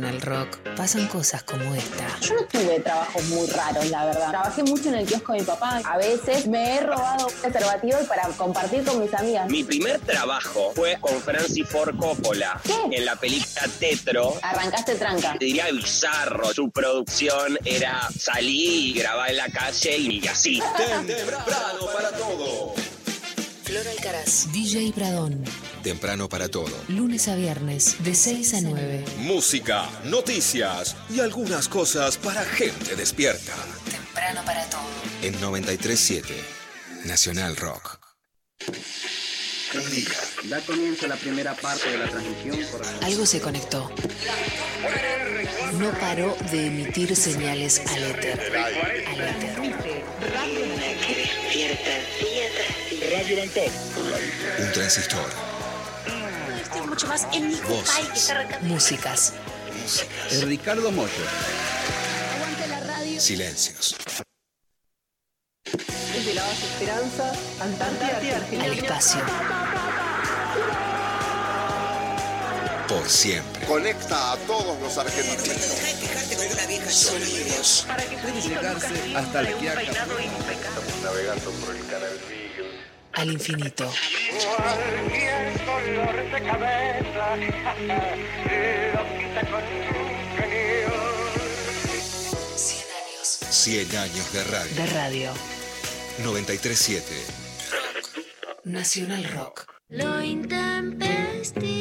De Nacional Rock pasan cosas como esta. Yo no tuve trabajos muy raros, la verdad. Trabajé mucho en el kiosco de mi papá. A veces me he robado preservativos para compartir con mis amigas. Mi primer trabajo fue con Francis Ford Coppola en la película Tetro. Arrancaste tranca. Te diría bizarro. Su producción era salir y grabar en la calle y así. Temprano para todo. Flor Alcaraz, DJ Pradón. Temprano para todo. Lunes a viernes, de 6 a 9. Música, noticias y algunas cosas para gente despierta. Temprano para todo. En 937 Nacional Rock. Da comienzo la primera parte de la transmisión por Algo se conectó. No paró de emitir señales al éter. Al éter. Radio Bangkok. Un transistor. Estoy mucho más en mi Voces. que está arrancando. Músicas. Ricardo Moyo. Aguante la radio. Silencios. Desde la base Esperanza, Antártida, Argentina. Al espacio. por siempre. Conecta a todos los argentinos. Sonidos. Puede llegarse hasta el navegando por el canal Al infinito. Cualquier dolor de cabeza lo quita con un genio. 100 años de radio. De radio. 937. Nacional Rock. Lo intempestivo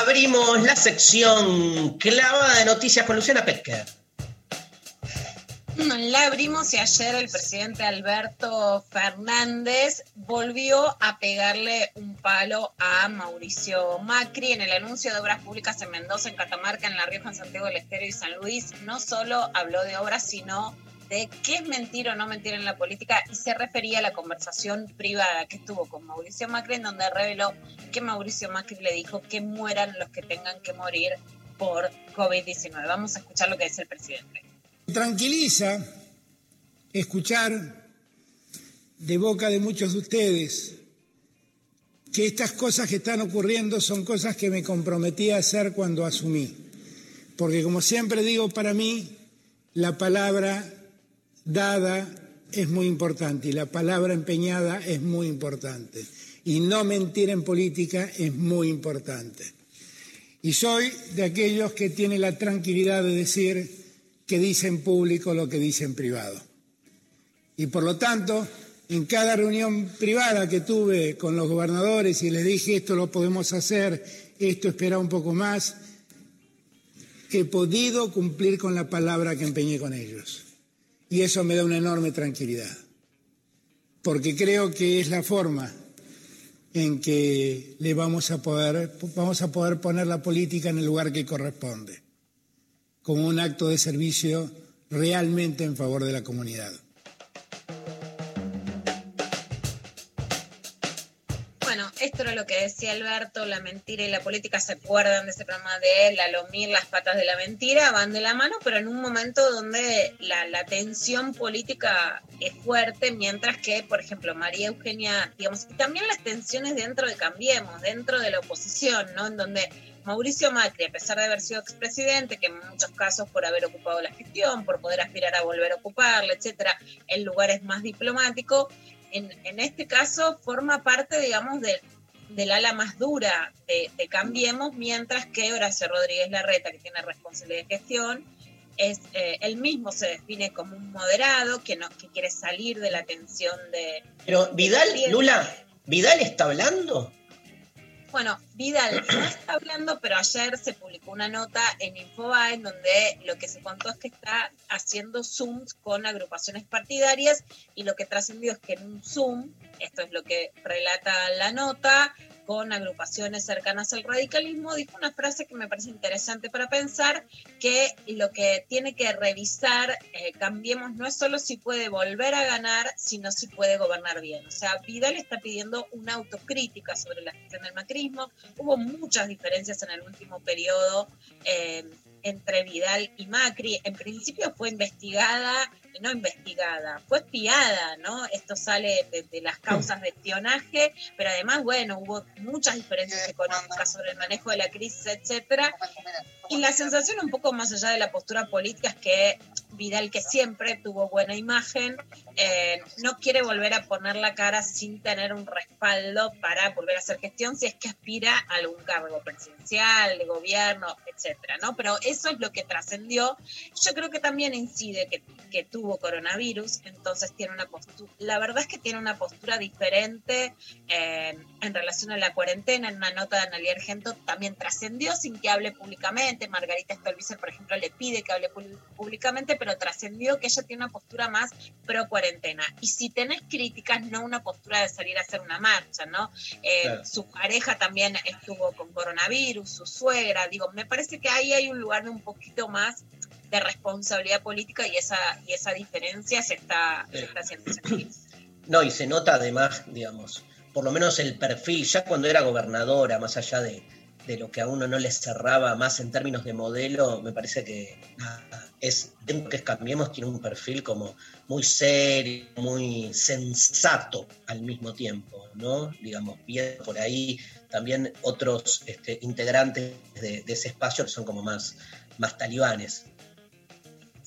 Abrimos la sección clavada de noticias con Luciana Pecker. La abrimos y ayer el presidente Alberto Fernández volvió a pegarle un palo a Mauricio Macri en el anuncio de obras públicas en Mendoza, en Catamarca, en La Rioja, en Santiago del Estero y San Luis. No solo habló de obras, sino qué es mentir o no mentir en la política y se refería a la conversación privada que tuvo con Mauricio Macri, en donde reveló que Mauricio Macri le dijo que mueran los que tengan que morir por COVID-19. Vamos a escuchar lo que dice el presidente. tranquiliza escuchar de boca de muchos de ustedes que estas cosas que están ocurriendo son cosas que me comprometí a hacer cuando asumí. Porque como siempre digo, para mí la palabra dada es muy importante y la palabra empeñada es muy importante. Y no mentir en política es muy importante. Y soy de aquellos que tienen la tranquilidad de decir que dice en público lo que dice en privado. Y por lo tanto, en cada reunión privada que tuve con los gobernadores y les dije esto lo podemos hacer, esto espera un poco más, he podido cumplir con la palabra que empeñé con ellos. Y eso me da una enorme tranquilidad, porque creo que es la forma en que le vamos a poder, vamos a poder poner la política en el lugar que corresponde como un acto de servicio realmente en favor de la comunidad. Esto era lo que decía Alberto, la mentira y la política se acuerdan de ese programa de él, Lomir, las patas de la mentira, van de la mano, pero en un momento donde la, la tensión política es fuerte, mientras que, por ejemplo, María Eugenia, digamos, y también las tensiones dentro de Cambiemos, dentro de la oposición, ¿no? En donde Mauricio Macri, a pesar de haber sido expresidente, que en muchos casos por haber ocupado la gestión, por poder aspirar a volver a ocuparla, etcétera, en lugares más diplomáticos, en, en este caso forma parte, digamos, de, del ala más dura de, de Cambiemos, mientras que Horacio Rodríguez Larreta, que tiene responsabilidad de gestión, es, eh, él mismo se define como un moderado que no que quiere salir de la tensión de. Pero Vidal. Lula, ¿Vidal está hablando? Bueno, Vidal no está hablando, pero ayer se publicó una nota en Infobae en donde lo que se contó es que está haciendo Zooms con agrupaciones partidarias y lo que trascendió es que en un Zoom, esto es lo que relata la nota, con agrupaciones cercanas al radicalismo, dijo una frase que me parece interesante para pensar, que lo que tiene que revisar, eh, cambiemos, no es solo si puede volver a ganar, sino si puede gobernar bien. O sea, Vidal está pidiendo una autocrítica sobre la gestión del macrismo. Hubo muchas diferencias en el último periodo. eh, entre Vidal y Macri. En principio fue investigada, no investigada, fue espiada, ¿no? Esto sale de, de las causas de espionaje, pero además, bueno, hubo muchas diferencias económicas sobre el manejo de la crisis, etcétera. Y la sensación un poco más allá de la postura política es que Vidal, que siempre tuvo buena imagen, eh, no quiere volver a poner la cara sin tener un respaldo para volver a hacer gestión si es que aspira a algún cargo presidencial, de gobierno, etcétera, ¿no? Pero eso es lo que trascendió. Yo creo que también incide que, que tuvo coronavirus, entonces tiene una postura, la verdad es que tiene una postura diferente eh, en relación a la cuarentena. En una nota de Analia Argento también trascendió sin que hable públicamente. Margarita Stolbizer, por ejemplo, le pide que hable pú- públicamente, pero trascendió que ella tiene una postura más pro cuarentena. Y si tenés críticas, no una postura de salir a hacer una marcha, ¿no? Eh, Claro. Su pareja también estuvo con coronavirus, su suegra. Digo, me parece que ahí hay un lugar de un poquito más de responsabilidad política y esa, y esa diferencia se está, se está haciendo sentir. No, y se nota además, digamos, por lo menos el perfil, ya cuando era gobernadora, más allá de, de lo que a uno no le cerraba más en términos de modelo, me parece que nada, es, dentro que Cambiemos tiene un perfil como muy serio, muy sensato al mismo tiempo, ¿no? Digamos, bien por ahí también otros este, integrantes de, de ese espacio que son como más, más talibanes.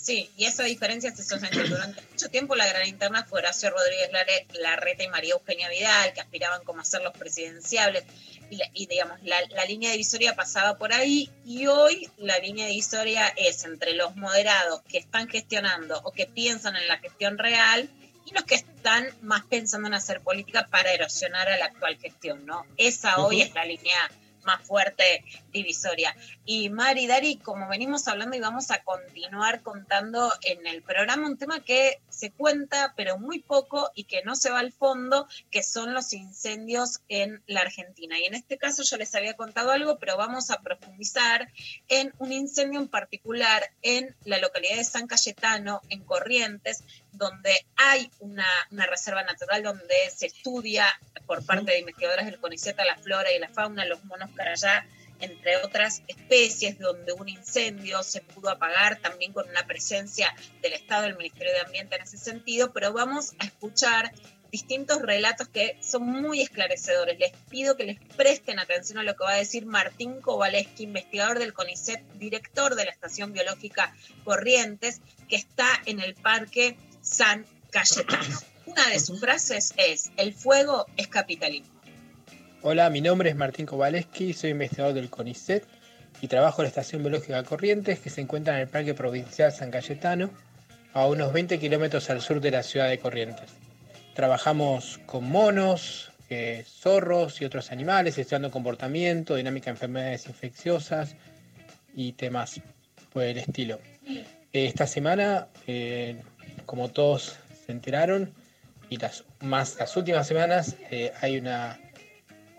Sí, y esa diferencia se sostiene. Durante mucho tiempo la gran interna fue Horacio Rodríguez Larre- Larreta y María Eugenia Vidal, que aspiraban como a ser los presidenciables. Y, la- y, digamos, la, la línea divisoria pasaba por ahí. Y hoy la línea divisoria es entre los moderados que están gestionando o que piensan en la gestión real y los que están más pensando en hacer política para erosionar a la actual gestión, ¿no? Esa hoy es la línea más fuerte divisoria. Y Mari, Dari, como venimos hablando y vamos a continuar contando en el programa, un tema que se cuenta, pero muy poco y que no se va al fondo, que son los incendios en la Argentina. Y en este caso yo les había contado algo, pero vamos a profundizar en un incendio en particular en la localidad de San Cayetano, en Corrientes, donde hay una, una reserva natural donde se estudia por parte de investigadores del CONICET la flora y la fauna, los monos carayá, entre otras especies, donde un incendio se pudo apagar también con una presencia del Estado, del Ministerio de Ambiente en ese sentido, pero vamos a escuchar distintos relatos que son muy esclarecedores. Les pido que les presten atención a lo que va a decir Martín Kowaleski, investigador del CONICET, director de la Estación Biológica Corrientes, que está en el Parque San Cayetano. Una de sus frases es, el fuego es capitalismo. Hola, mi nombre es Martín Kowaleski, soy investigador del CONICET y trabajo en la Estación Biológica Corrientes, que se encuentra en el Parque Provincial San Cayetano, a unos 20 kilómetros al sur de la ciudad de Corrientes. Trabajamos con monos, eh, zorros y otros animales, estudiando comportamiento, dinámica de enfermedades infecciosas y temas por el estilo. Eh, Esta semana, eh, como todos se enteraron, y las, más las últimas semanas, hay una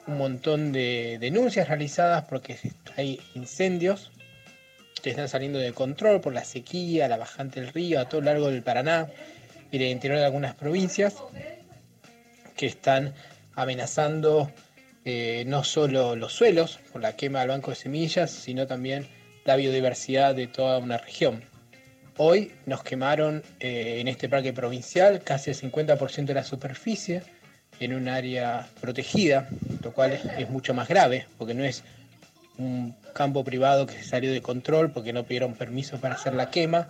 un montón de denuncias realizadas porque hay incendios que están saliendo de control por la sequía, la bajante del río, a todo lo largo del Paraná y del interior de algunas provincias que están amenazando eh, no solo los suelos por la quema del banco de semillas, sino también la biodiversidad de toda una región. Hoy nos quemaron eh, en este parque provincial casi el 50% de la superficie en un área protegida, lo cual es, mucho más grave, porque no es un campo privado que se salió de control porque no pidieron permiso para hacer la quema,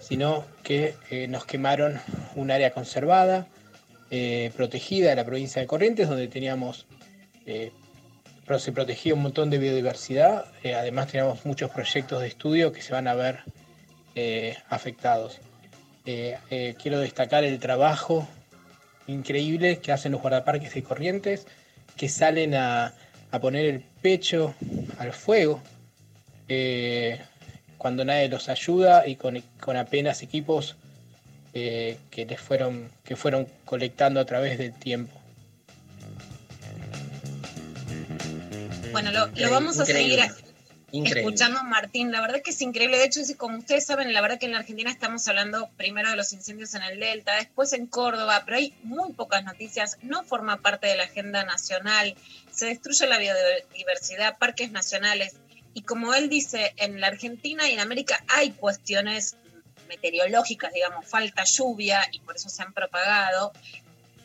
sino que eh, nos quemaron un área conservada, eh, protegida de la provincia de Corrientes, donde teníamos, eh, se protegía un montón de biodiversidad, además teníamos muchos proyectos de estudio que se van a ver afectados. Quiero destacar el trabajo increíble que hacen los guardaparques de Corrientes, que salen a, a poner el pecho al fuego eh, cuando nadie los ayuda y con, con apenas equipos eh, que les fueron que fueron colectando a través del tiempo. Bueno, lo, lo Increíble, vamos a seguir increíble. Escuchando, Martín. La verdad es que es increíble. De hecho, como ustedes saben, la verdad que en la Argentina estamos hablando primero de los incendios en el Delta, después en Córdoba, pero hay muy pocas noticias. No forma parte de la agenda nacional. Se destruye la biodiversidad, parques nacionales. Y como él dice, en la Argentina y en América hay cuestiones meteorológicas, digamos, falta lluvia y por eso se han propagado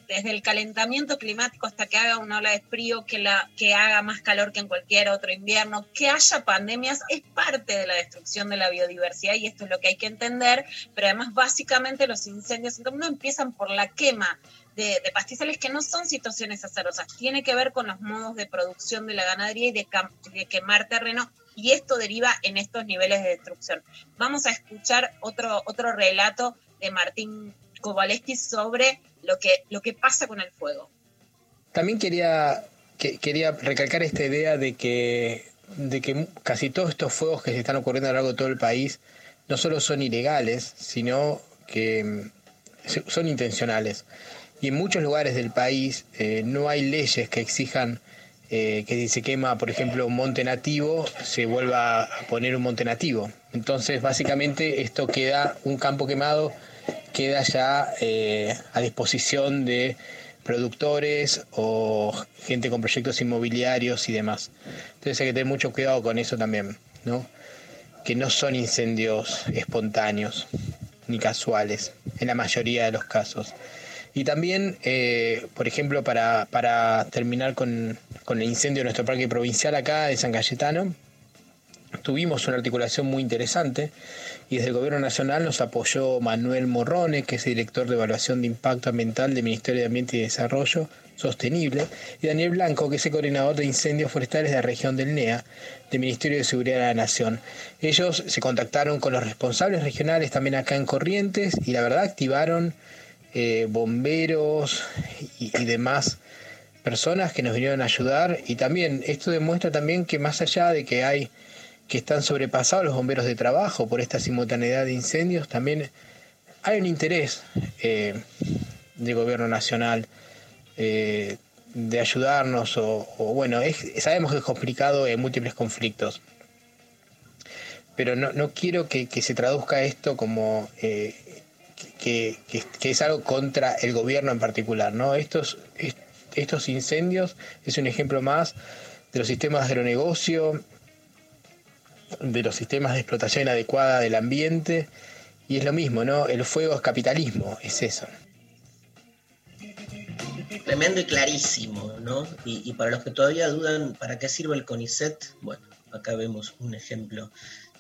desde el calentamiento climático hasta que haga una ola de frío, que, la, que haga más calor que en cualquier otro invierno, que haya pandemias, es parte de la destrucción de la biodiversidad y esto es lo que hay que entender, pero además básicamente los incendios no empiezan por la quema de, pastizales que no son situaciones azarosas, tiene que ver con los modos de producción de la ganadería y de, de quemar terreno y esto deriva en estos niveles de destrucción. Vamos a escuchar otro, otro relato de Martín Sobre lo que, lo que pasa con el fuego. También quería, que- quería recalcar esta idea de que, de que casi todos estos fuegos que se están ocurriendo a lo largo de todo el país no solo son ilegales, sino que mm, son intencionales. Y en muchos lugares del país eh, no hay leyes que exijan eh, que si se quema, por ejemplo, un monte nativo, se vuelva a poner un monte nativo. Entonces, básicamente, esto queda, un campo quemado queda ya eh, a disposición de, productores o gente con proyectos inmobiliarios y demás. Entonces hay que tener mucho cuidado con eso también, ¿no? Que no son incendios espontáneos ni casuales, en la mayoría de los casos. Y también, eh, por ejemplo, para, para terminar con, con el incendio de nuestro parque provincial acá de San Cayetano, tuvimos una articulación muy interesante y desde el Gobierno Nacional nos apoyó Manuel Morrone, que es el director de evaluación de impacto ambiental del Ministerio de Ambiente y Desarrollo Sostenible, y Daniel Blanco, que es el coordinador de incendios forestales de la región del NEA, del Ministerio de Seguridad de la Nación. Ellos se contactaron con los responsables regionales también acá en Corrientes y la verdad activaron eh, bomberos y, y demás personas que nos vinieron a ayudar y también esto demuestra también que más allá de que hay que están sobrepasados los bomberos de trabajo por esta simultaneidad de incendios, también hay un interés eh, del gobierno nacional eh, de ayudarnos o, bueno, sabemos que es complicado en múltiples conflictos, pero no, no quiero que, que, se traduzca esto como eh, que, que, que, es algo contra el gobierno en particular, ¿no? Estos, estos incendios es un ejemplo más de los sistemas de agronegocio, de los sistemas de explotación inadecuada del ambiente, y es lo mismo, ¿no? El fuego es capitalismo, es eso. Tremendo y clarísimo, ¿no? Y, y para los que todavía dudan para qué sirve el CONICET, bueno, acá vemos un ejemplo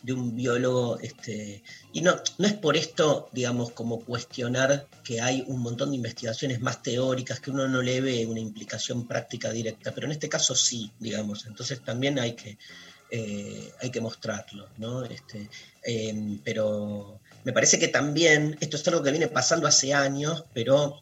de un biólogo, este, y no, no es por esto, digamos, como cuestionar que hay un montón de investigaciones más teóricas que uno no le ve una implicación práctica directa, pero en este caso sí, digamos, entonces también hay que, eh, hay que mostrarlo, ¿no? Este, eh, pero me parece que también, esto es algo que viene pasando hace años, pero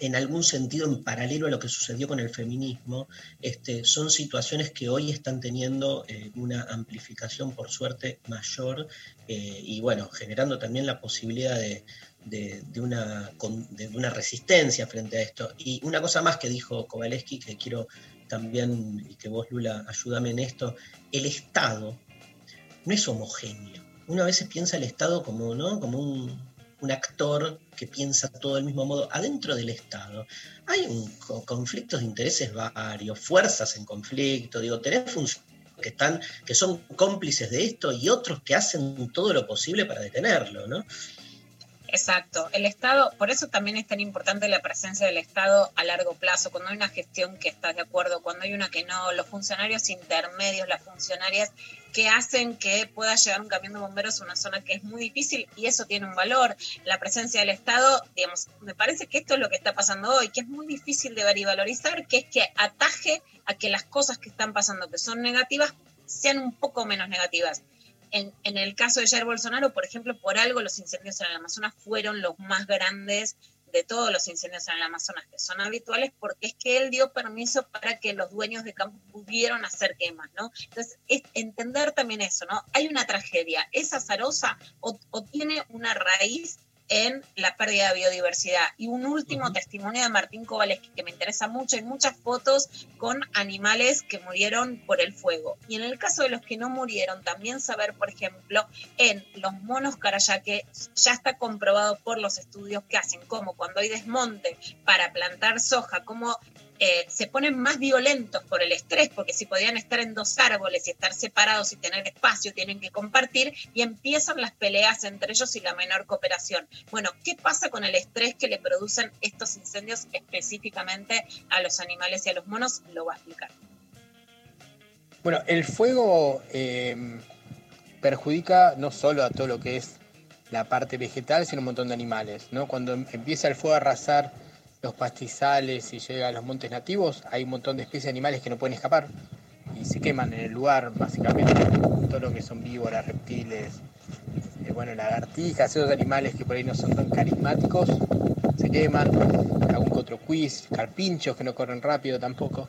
en algún sentido en paralelo a lo que sucedió con el feminismo, este, son situaciones que hoy están teniendo eh, una amplificación, por suerte, mayor eh, y bueno, generando también la posibilidad de, de, de, una, de, una, resistencia frente a esto. Y una cosa más que dijo Kowaleski, que quiero también, y que vos, Lula, ayúdame en esto, el Estado no es homogéneo. Una vez piensa el Estado como, ¿no? como un, un actor que piensa todo del mismo modo, adentro del Estado hay un, conflictos de intereses varios, fuerzas en conflicto, digo, tenés que están, que son cómplices de esto y otros que hacen todo lo posible para detenerlo, ¿no? Exacto. El Estado, por eso también es tan importante la presencia del Estado a largo plazo, cuando hay una gestión que estás de acuerdo, cuando hay una que no, los funcionarios intermedios, las funcionarias que hacen que pueda llegar un camión de bomberos a una zona que es muy difícil y eso tiene un valor. La presencia del Estado, digamos, me parece que esto es lo que está pasando hoy, que es muy difícil de valorizar, que es que ataje a que las cosas que están pasando que son negativas sean un poco menos negativas. En, en, el caso de Jair Bolsonaro, por ejemplo, por algo los incendios en el Amazonas fueron los más grandes de todos los incendios en el Amazonas que son habituales, porque es que él dio permiso para que los dueños de campo pudieran hacer quemas, ¿no? Entonces, es entender también eso, ¿no? Hay una tragedia, ¿es azarosa o tiene una raíz en la pérdida de biodiversidad. Y un último uh -huh. testimonio de Martín Kowaleski que me interesa mucho, hay muchas fotos con animales que murieron por el fuego. Y en el caso de los que no murieron, también saber, por ejemplo, en los monos carayaque ya está comprobado por los estudios que hacen, como cuando hay desmonte para plantar soja, como eh, se ponen más violentos por el estrés, porque si podían estar en dos árboles y estar separados y tener espacio, tienen que compartir y empiezan las peleas entre ellos y la menor cooperación. Bueno, ¿qué pasa con el estrés que le producen estos incendios específicamente a los animales y a los monos? Lo va a explicar. Bueno, el fuego eh, perjudica no solo a todo lo que es la parte vegetal, sino un montón de animales, ¿no? Cuando empieza el fuego a arrasar los pastizales y llega a los montes nativos, hay un montón de especies de animales que no pueden escapar. Y se queman en el lugar, básicamente, todo lo que son víboras, reptiles, eh, bueno, lagartijas, esos animales que por ahí no son tan carismáticos, se queman, algún que otro quiz, carpinchos que no corren rápido tampoco.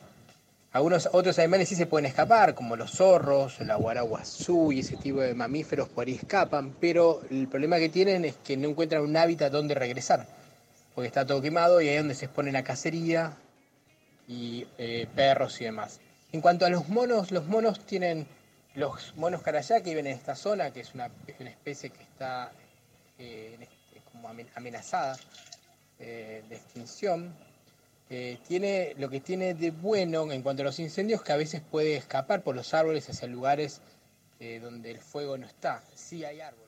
Algunos otros animales sí se pueden escapar, como los zorros, el aguaraguazú y ese tipo de mamíferos por ahí escapan, pero el problema que tienen es que no encuentran un hábitat donde regresar porque está todo quemado y ahí es donde se expone la cacería y eh, perros y demás. En cuanto a los monos, los monos tienen, los monos carayá que viven en esta zona, que es una, una especie que está eh, como amenazada eh, de extinción, tiene lo que tiene de bueno en cuanto a los incendios que a veces puede escapar por los árboles hacia lugares donde el fuego no está. Sí hay árboles.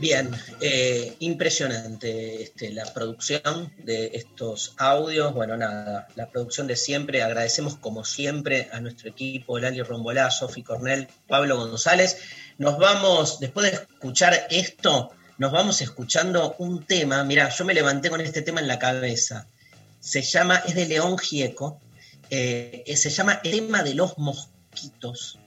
Bien, eh, impresionante este, la producción de estos audios. Bueno, nada, la producción de siempre. Agradecemos como siempre a nuestro equipo, Lali Rombolá, Sofi Cornell, Pablo González. Nos vamos, después de escuchar esto, nos vamos escuchando un tema. Mira, yo me levanté con este tema en la cabeza. Se llama, es de León Gieco, eh, se llama El tema de los mosquitos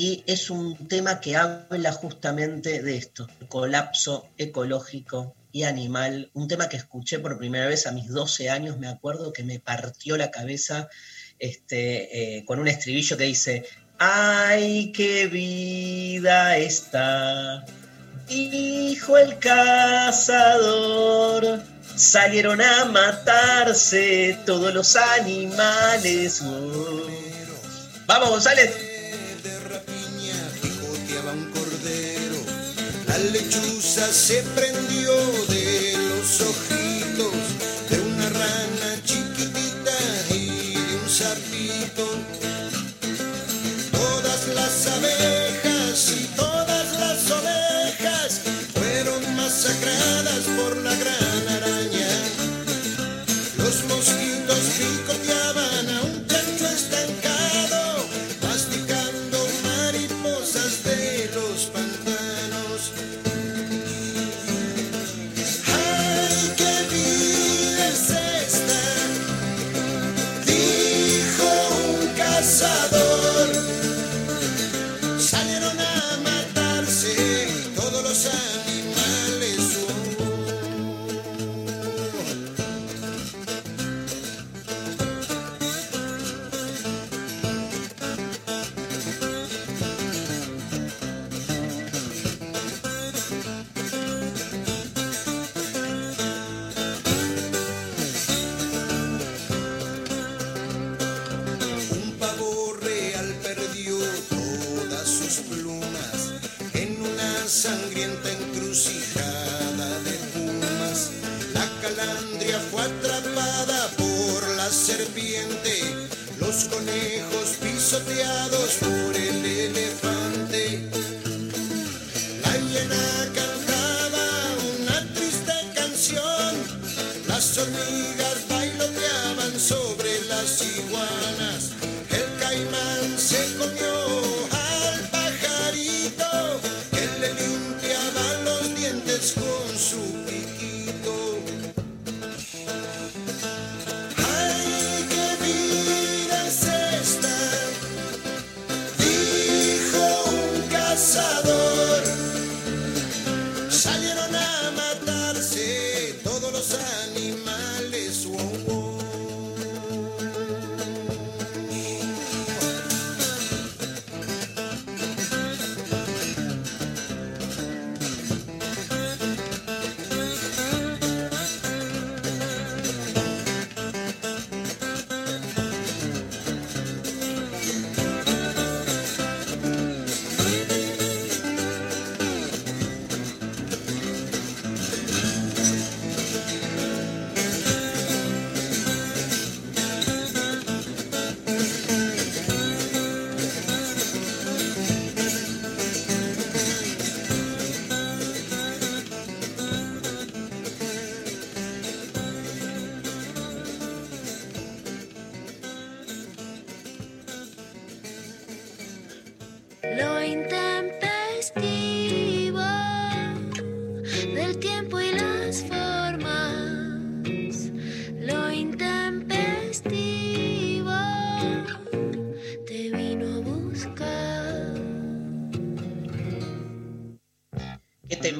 y es un tema que habla justamente de esto, colapso ecológico y animal, un tema que escuché por primera vez a mis 12 años, me acuerdo que me partió la cabeza este, eh, con un estribillo que dice, ¡ay, qué vida está! Dijo el cazador, salieron a matarse todos los animales. Vamos, González. Se prendió de los ojitos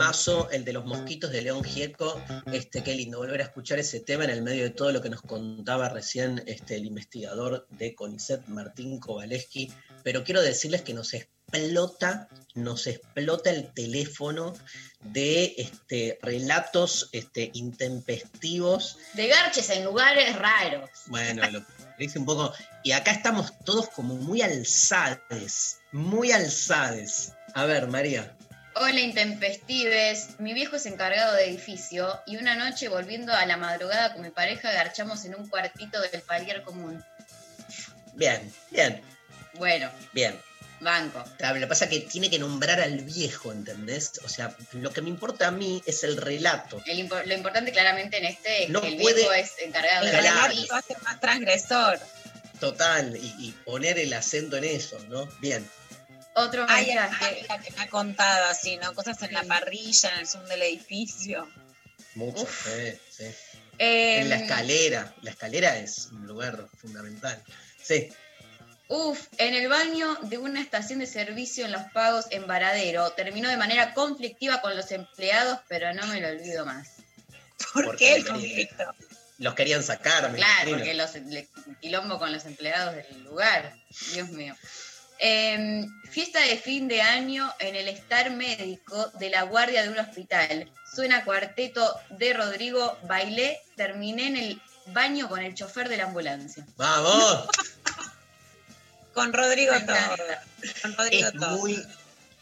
temazo el de los mosquitos de León Gieco. Este, qué lindo volver a escuchar ese tema en el medio de todo lo que nos contaba recién este, el investigador de CONICET, Martín Kowaleski. Pero quiero decirles que nos explota, nos explota el teléfono de este, relatos este, intempestivos. De garches en lugares raros. Bueno, lo dice un poco. Y acá estamos todos como muy alzades, muy alzades. A ver, María. Hola intempestives, mi viejo es encargado de edificio y una noche volviendo a la madrugada con mi pareja garchamos en un cuartito del palier común. Bien, bien, Bueno, bien. banco. Claro, lo que pasa es que tiene que nombrar al viejo, ¿entendés? O sea, lo que me importa a mí es el relato. El impo- lo importante claramente en este es No que el puede- viejo es encargado de El Claro. relato lo hace más transgresor. Total, y, y poner el acento en eso, ¿no? Bien. Otro Hay mensaje. la que me ha contado así, ¿no? Cosas en la parrilla, en el zoom del edificio. Mucho, sí, sí. Eh, En la escalera. La escalera es un lugar fundamental. Sí. Uf, en el baño de una estación de servicio en Los Pagos en Varadero. Terminó de manera conflictiva con los empleados, pero no me lo olvido más. ¿Por Porque qué el conflicto? Los querían sacar, me Claro, imagino. porque los le- quilombo con los empleados del lugar. Dios mío. Eh, fiesta de fin de año en el estar médico de la guardia de un hospital. Suena cuarteto de Rodrigo. Bailé, terminé en el baño con el chofer de la ambulancia. ¡Vamos! Con Rodrigo todo. Con Rodrigo es todo. muy.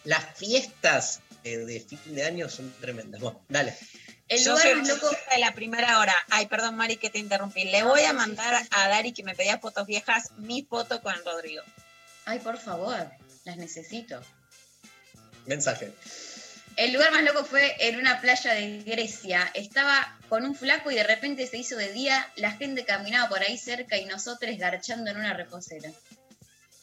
Las fiestas eh, de fin de año son tremendas. Dale. El Yo lugar soy más loco. de la primera hora. Ay, perdón, Mari, que te interrumpí. Le voy a mandar a Dari, que me pedía fotos viejas, mi foto con Rodrigo. Ay, por favor, las necesito. Mensaje. El lugar más loco fue en una playa de Grecia. Estaba con un flaco y de repente se hizo de día. La gente caminaba por ahí cerca y nosotros garchando en una reposera.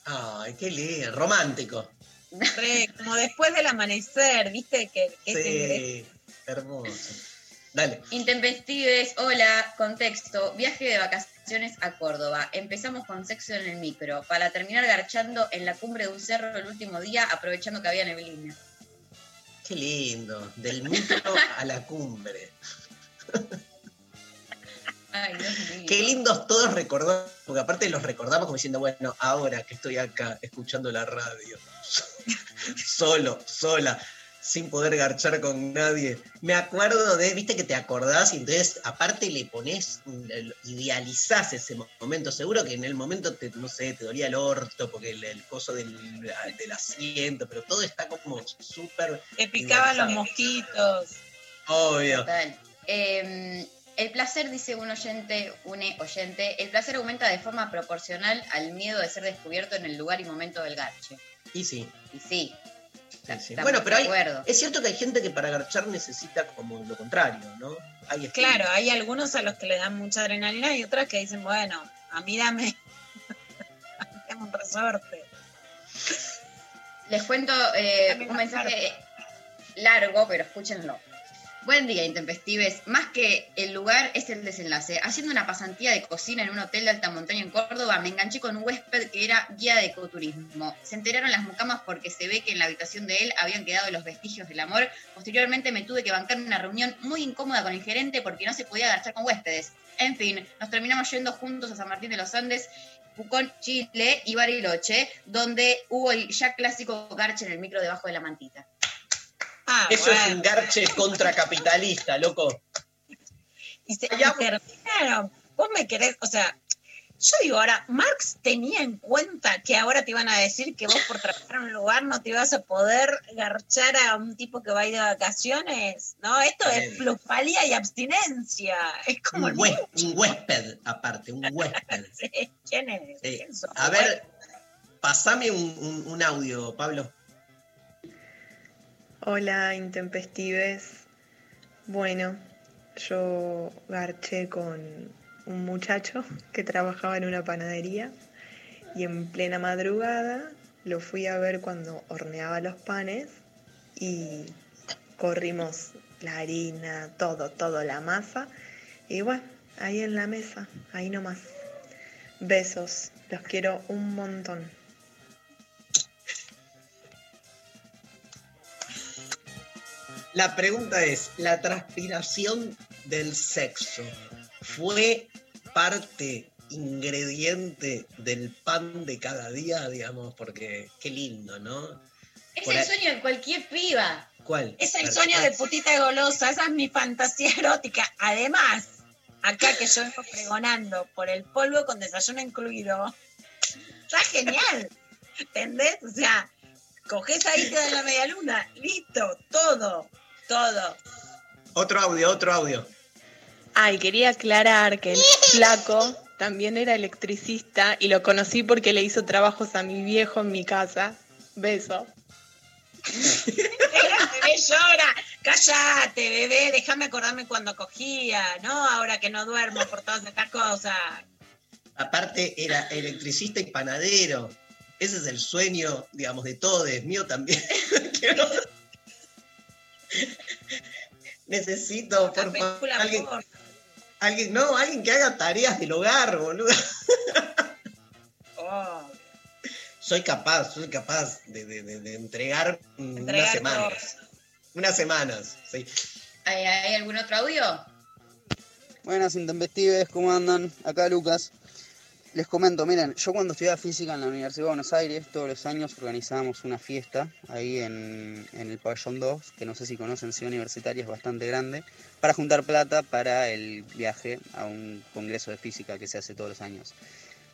Ay, qué lindo. Romántico. Re, como después del amanecer, ¿viste? Que, que. Sí. Hermoso. Dale. Intempestives, hola, contexto. Viaje de vacaciones a Córdoba. Empezamos con sexo en el micro, para terminar garchando en la cumbre de un cerro el último día, aprovechando que había neblina. Qué lindo. Del micro a la cumbre. Ay, Dios mío. Qué lindos todos recordar, porque aparte los recordamos como diciendo, bueno, ahora que estoy acá escuchando la radio, solo, sola, sin poder garchar con nadie. Me acuerdo de, viste que te acordás y entonces aparte le pones, idealizás ese momento. Seguro que en el momento, te, no sé, te dolía el orto porque el, el coso del, del asiento, pero todo está como súper Te picaban los mosquitos. Obvio. Total. Eh, el placer, dice un oyente, un oyente, el placer aumenta de forma proporcional al miedo de ser descubierto en el lugar y momento del garche. Y sí. Y sí, Sí, sí. Estamos Bueno, pero hay, es cierto que hay gente que para garchar necesita como lo contrario, ¿no? Hay Claro, hay algunos a los que le dan mucha adrenalina y otras que dicen, bueno, a mí dame, a mí dame un resorte. Les cuento eh, un mensaje largo, pero escúchenlo. Buen día, intempestives. Más que el lugar es el desenlace. Haciendo una pasantía de cocina en un hotel de alta montaña en Córdoba, me enganché con un huésped que era guía de ecoturismo. Se enteraron las mucamas porque se ve que en la habitación de él habían quedado los vestigios del amor. Posteriormente me tuve que bancar una reunión muy incómoda con el gerente porque no se podía agachar con huéspedes. En fin, nos terminamos yendo juntos a San Martín de los Andes, Pucón, Chile y Bariloche, donde hubo el ya clásico garche en el micro debajo de la mantita. Ah, Eso es un garche contracapitalista, loco. Y, se, y terminaron. Vos me querés, o sea, yo digo ahora, Marx tenía en cuenta que ahora te iban a decir que vos por trabajar en un lugar no te ibas a poder garchar a un tipo que va a ir de vacaciones. No, esto es plusvalía y abstinencia. Es como Un, hué- un huésped, aparte, un huésped. Sí, ¿Quién es? Sí. ¿Quién sos? A ver, pasame un, un- un audio, Pablo. Hola, intempestives. Bueno, yo garché con un muchacho que trabajaba en una panadería y en plena madrugada lo fui a ver cuando horneaba los panes y corrimos la harina, todo, todo, la masa. Y bueno, ahí en la mesa, ahí nomás. Besos, los quiero un montón. La pregunta es, ¿la transpiración del sexo fue parte, ingrediente del pan de cada día, digamos? Porque qué lindo, ¿no? Es Por el ahí- sueño de cualquier piba. ¿Cuál? Es el sueño de putita golosa, esa es mi fantasía erótica. Además, acá que yo vengo pregonando por el polvo con desayuno incluido, está genial. ¿Entendés? O sea, Cogés ahí, te dan la media luna. Listo, todo, todo. Otro audio, otro audio. Ay, quería aclarar que el flaco también era electricista y lo conocí porque le hizo trabajos a mi viejo en mi casa. Beso. bebé llora. Cállate, bebé, déjame acordarme cuando cogía, ¿no? Ahora que no duermo por todas estas cosas. Aparte era electricista y panadero. Ese es el sueño, digamos, de todos, mío también. Necesito, por favor, alguien, alguien, no, alguien que haga tareas del hogar, boludo. Oh, Soy capaz, soy capaz de, de- de- de entregar Entregar unas semanas. Unas semanas, sí. ¿Hay, hay algún otro audio? Buenas intempestives, ¿cómo andan? Acá Lucas. Les comento, miren, yo cuando estudiaba física en la Universidad de Buenos Aires, todos los años organizábamos una fiesta ahí en, en el pabellón 2, que no sé si conocen, Ciudad Universitaria es bastante grande, para juntar plata para el viaje a un congreso de física que se hace todos los años.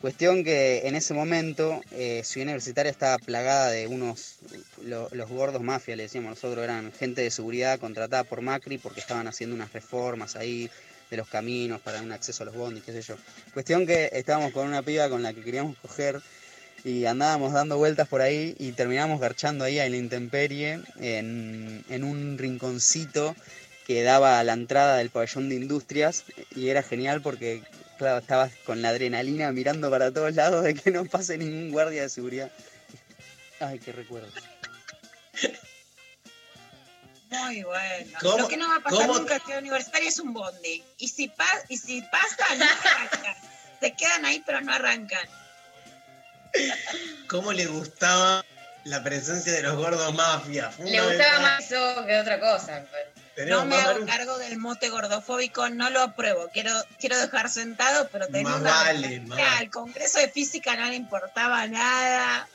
Cuestión que en ese momento eh, Ciudad Universitaria estaba plagada de unos, lo- los gordos mafias, le decíamos nosotros, eran gente de seguridad contratada por Macri porque estaban haciendo unas reformas ahí de los caminos para un acceso a los bondis, qué sé yo. Cuestión que estábamos con una piba con la que queríamos coger y andábamos dando vueltas por ahí y terminamos garchando ahí en la intemperie, en, en un rinconcito que daba a la entrada del pabellón de industrias y era genial porque, claro, estabas con la adrenalina mirando para todos lados de que no pase ningún guardia de seguridad. Ay, qué recuerdo. Muy bueno. ¿Cómo- Lo que no va a pasar cómo- nunca en Ciudad Universitaria es un bondi. Y si, pa- y si pasa, no arrancan. Se quedan ahí, pero no arrancan. ¿Cómo le gustaba la presencia de los gordos mafias? Le gustaba más eso que otra cosa. Tenemos no me hago cargo del mote gordofóbico, no lo apruebo. Quiero, quiero dejar sentado, pero más vale. al Congreso de Física no le importaba nada.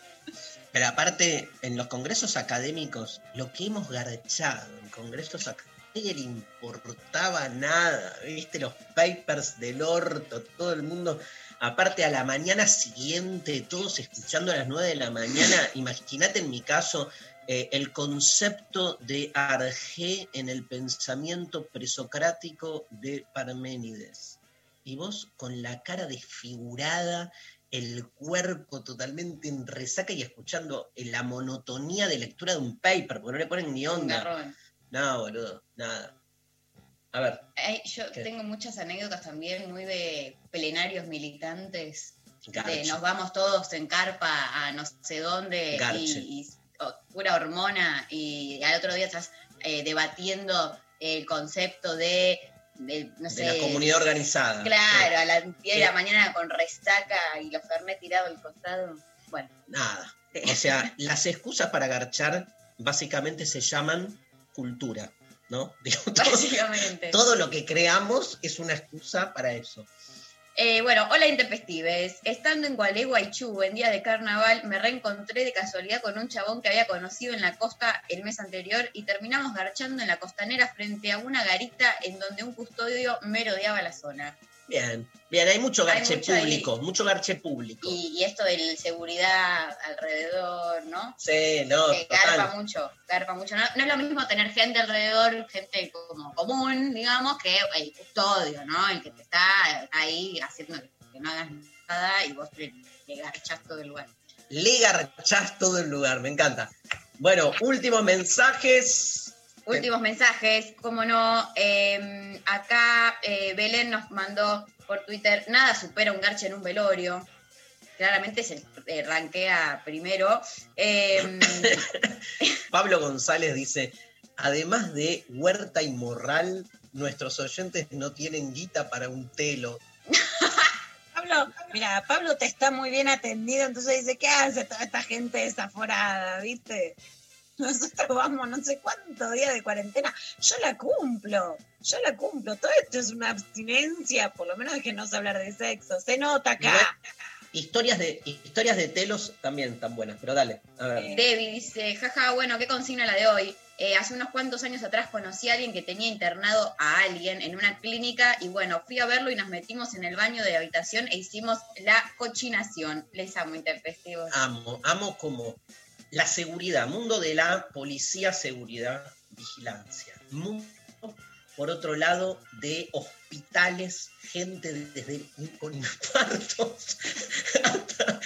Pero aparte, en los congresos académicos, lo que hemos garchado en congresos académicos, le importaba nada, viste los papers del orto, todo el mundo, aparte a la mañana siguiente, todos escuchando a las 9 de la mañana, imagínate en mi caso, eh, el concepto de Argé en el pensamiento presocrático de Parménides. Y vos con la cara desfigurada, el cuerpo totalmente en resaca y escuchando la monotonía de lectura de un paper, porque no le ponen ni onda. No, boludo, nada. A ver, yo ¿Qué? tengo muchas anécdotas también muy de plenarios militantes. De nos vamos todos en carpa a no sé dónde y, y- pura hormona y al otro día estás eh, debatiendo el concepto de, de, no sé, de la comunidad organizada. Claro, a las 10 de la mañana con resaca y los fernet tirados al costado. Bueno, Nada. O sea, las excusas para garchar básicamente se llaman cultura, ¿no? Digo, todo, básicamente. todo lo que creamos es una excusa para eso. Eh, bueno, hola Intempestives. Estando en Gualeguaychú en día de carnaval, me reencontré de casualidad con un chabón que había conocido en la costa el mes anterior y terminamos garchando en la costanera frente a una garita en donde un custodio merodeaba la zona. Bien, bien, hay mucho Hay garche ahí. público, mucho garche público. Y, y esto de seguridad alrededor, ¿no? Sí, no, que garpa mucho, garpa mucho. No, no es lo mismo tener gente alrededor, gente como común, digamos, que el custodio, ¿no? El que te está ahí haciendo que no hagas nada y vos le, le garchás todo el lugar. Le garchás todo el lugar, me encanta. Bueno, últimos mensajes. Últimos mensajes, como no, eh, acá eh, Belén nos mandó por Twitter, nada supera un garche en un velorio. Claramente se eh, rankea primero. Eh, Pablo González dice, además de huerta y morral, nuestros oyentes no tienen guita para un telo. Pablo, mira, Pablo te está muy bien atendido, entonces dice, ¿qué hace toda esta gente desaforada, viste? Nosotros vamos no sé cuántos días de cuarentena. Yo la cumplo, yo la cumplo. Todo esto es una abstinencia, por lo menos de que no se hablar de sexo. Se nota acá. Historias de, historias de telos también están buenas, pero dale, a ver. Debbie dice, jaja, bueno, qué consigna la de hoy. Eh, hace unos cuantos años atrás conocí a alguien que tenía internado a alguien en una clínica y bueno, fui a verlo y nos metimos en el baño de la habitación e hicimos la cochinación. Les amo intempestivos. Amo, amo como la seguridad, mundo de la policía, seguridad, vigilancia. Mundo, por otro lado, de hospitales, gente desde con infartos hasta-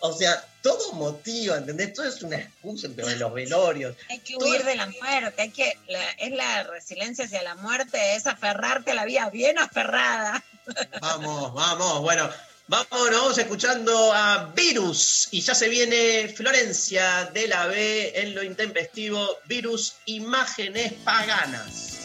o sea, todo motiva, ¿entendés? Todo es una excusa, pero de los velorios. Hay que huir de la muerte, hay que, la- es la resiliencia hacia la muerte, es aferrarte a la vida bien aferrada. Vamos, vamos, bueno, vámonos, vamos escuchando a Virus. Y ya se viene Florencia de la B en lo intempestivo. Virus, imágenes paganas.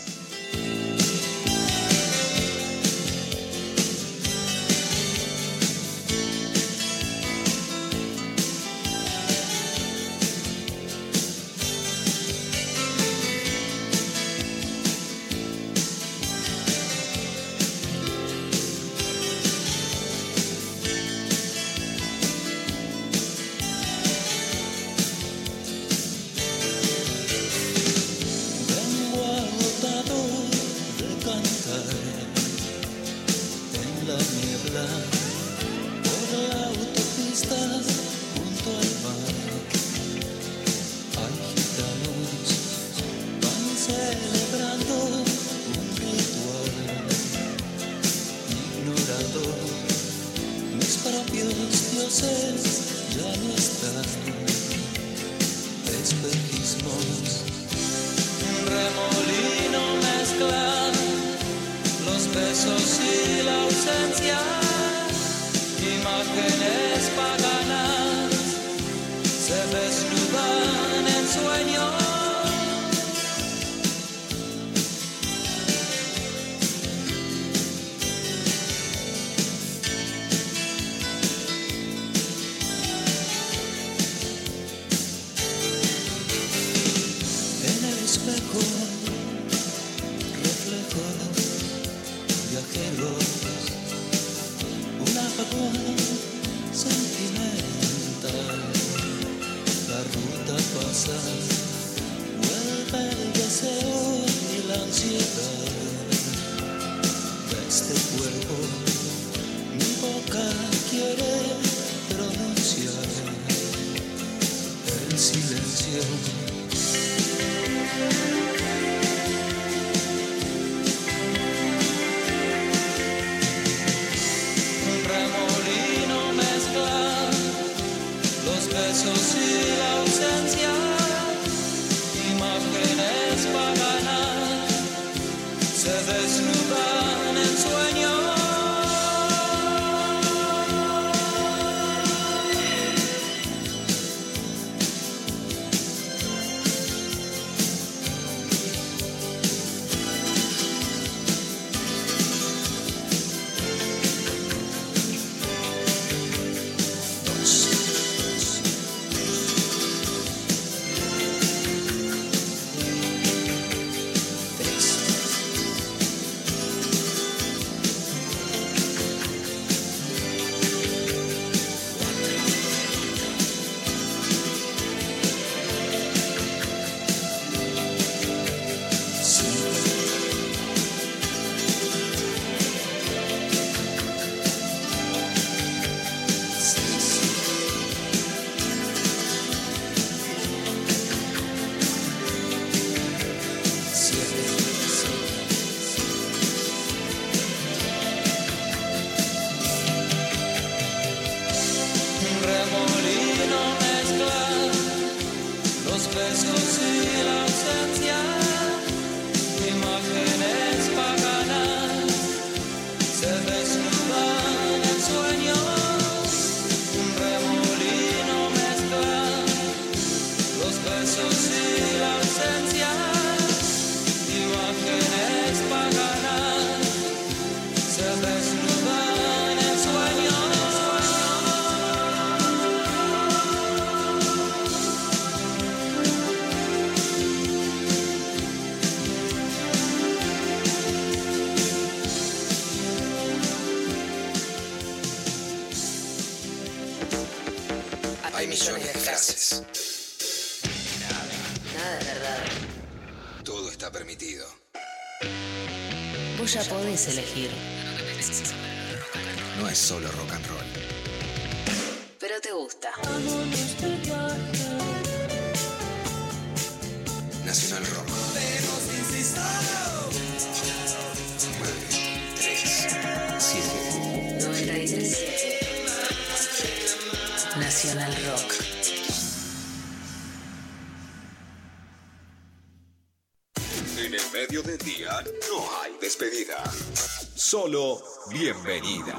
Bienvenida.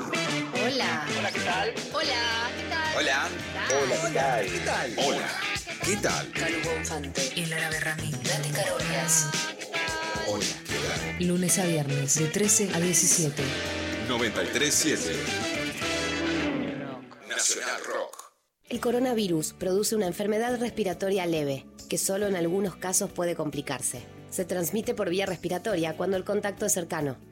Hola. Hola, ¿qué tal? Hola, ¿qué tal? Hola. Hola, ¿qué tal? Hola. ¿Qué tal? Calu Bonfante y Lara Berrami. Date Carolias. Hola. ¿Qué tal? Lunes a viernes de 13 a 17. 937 Nacional Rock. El coronavirus produce una enfermedad respiratoria leve, que solo en algunos casos puede complicarse. Se transmite por vía respiratoria cuando el contacto es cercano.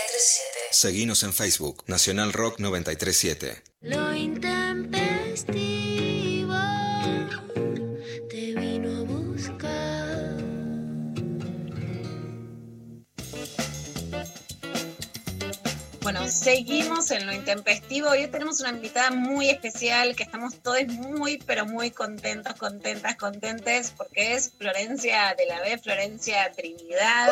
937. Seguinos en Facebook, Nacional Rock 937. Lo intempestivo te vino a buscar. Bueno, seguimos en lo intempestivo. Hoy tenemos una invitada muy especial que estamos todos muy, pero muy contentos, contentas, contentes, porque es Florencia de la B, Florencia Trinidad,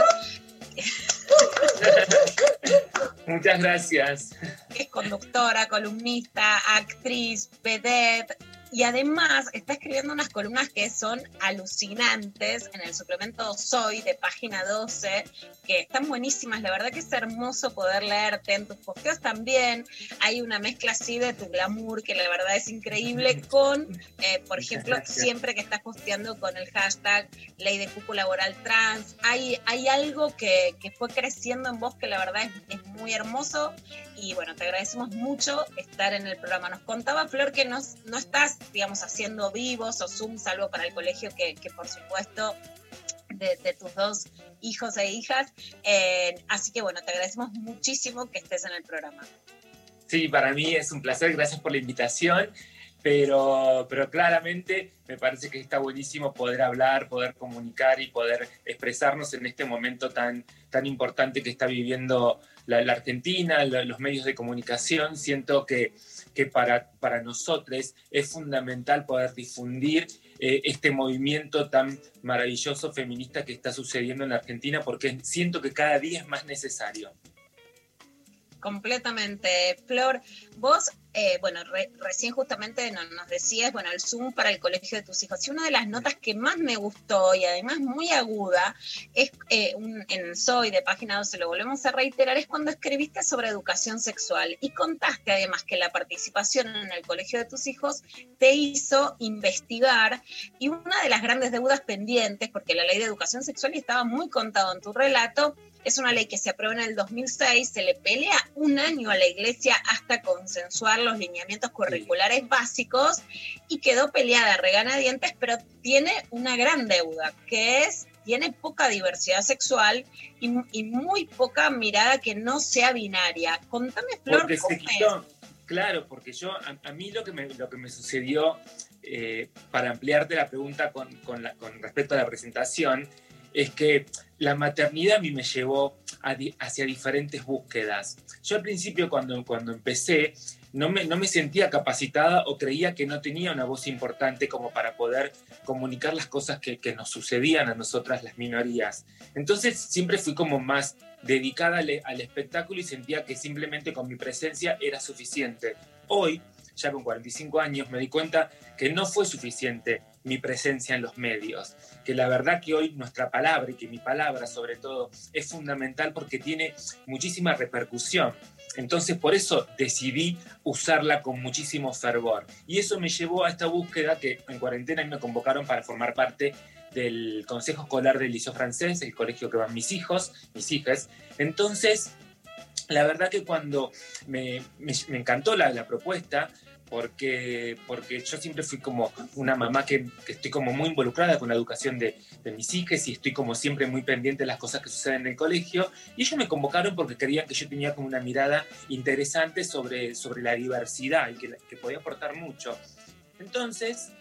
Muchas gracias. es conductora, columnista, actriz, vedette. Y además está escribiendo unas columnas que son alucinantes en el suplemento Soy de página 12, que están buenísimas. La verdad que es hermoso poder leerte en tus posteos también. Hay una mezcla así de tu glamour, que la verdad es increíble, con, eh, por ejemplo, siempre que estás posteando con el hashtag Ley de Cupo Laboral Trans. Hay, hay algo que, que fue creciendo en vos que la verdad es, es muy hermoso. Y bueno, te agradecemos mucho estar en el programa. Nos contaba Flor que no, no estás, digamos, haciendo vivos o Zoom, salvo para el colegio, que, que por supuesto de, tus dos hijos e hijas. Eh, así que bueno, te agradecemos muchísimo que estés en el programa. Sí, para mí es un placer, gracias por la invitación, pero, pero claramente me parece que está buenísimo poder hablar, poder comunicar y poder expresarnos en este momento tan, tan importante que está viviendo la, Argentina, los medios de comunicación. Siento que, que para, para nosotros es fundamental poder difundir eh, este movimiento tan maravilloso feminista que está sucediendo en la Argentina, porque siento que cada día es más necesario. Completamente. Flor, vos, eh, bueno, re- recién justamente no- nos decías, bueno, el Zoom para el colegio de tus hijos. Y una de las notas que más me gustó y además muy aguda es eh, un, en de página 12, lo volvemos a reiterar, es cuando escribiste sobre educación sexual y contaste además que la participación en el colegio de tus hijos te hizo investigar y una de las grandes deudas pendientes, porque la ley de educación sexual estaba muy contado en tu relato, es una ley que se aprueba en el 2006, se le pelea un año a la iglesia hasta consensuar los lineamientos curriculares básicos y quedó peleada a reganadientes, pero tiene una gran deuda, que es, tiene poca diversidad sexual y, y muy poca mirada que no sea binaria. Contame, Flor, Porque ¿cómo se quitó, claro, porque yo, a, a mí lo que me, lo que me sucedió, eh, para ampliarte la pregunta con, con la- con respecto a la presentación, es que la maternidad a mí me llevó a di- hacia diferentes búsquedas. Yo al principio cuando, cuando empecé no me, no me sentía capacitada o creía que no tenía una voz importante como para poder comunicar las cosas que, nos sucedían a nosotras las minorías. Entonces siempre fui como más dedicada al espectáculo y sentía que simplemente con mi presencia era suficiente. Hoy, ya con 45 años, me di cuenta que no fue suficiente mi presencia en los medios, que la verdad que hoy nuestra palabra y que mi palabra sobre todo es fundamental porque tiene muchísima repercusión. Entonces por eso decidí usarla con muchísimo fervor. Y eso me llevó a esta búsqueda que en cuarentena me convocaron para formar parte del Consejo Escolar del Liceo Francés, el colegio que van mis hijos, mis hijas. Entonces, la verdad que cuando me, me- encantó la, la propuesta, porque, porque yo siempre fui como una mamá que, que estoy como muy involucrada con la educación de, de mis hijas y estoy como siempre muy pendiente de las cosas que suceden en el colegio. Y ellos me convocaron porque creían que yo tenía como una mirada interesante sobre, sobre la diversidad y que, que podía aportar mucho. Entonces,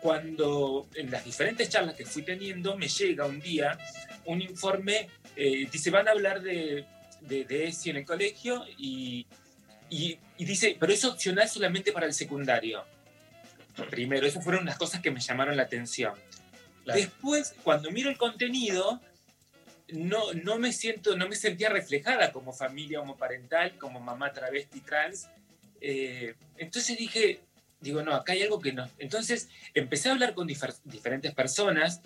cuando en las diferentes charlas que fui teniendo, me llega un día un informe, eh, dice, van a hablar de, de, de ESI en el colegio y, y, y dice, pero es opcional solamente para el secundario. Primero, esas fueron las cosas que me llamaron la atención. Después, cuando miro el contenido, no, no me siento, no me sentía reflejada como familia homoparental, como mamá travesti trans. Eh, entonces dije, digo, no, acá hay algo que no. Entonces empecé a hablar con difer- diferentes personas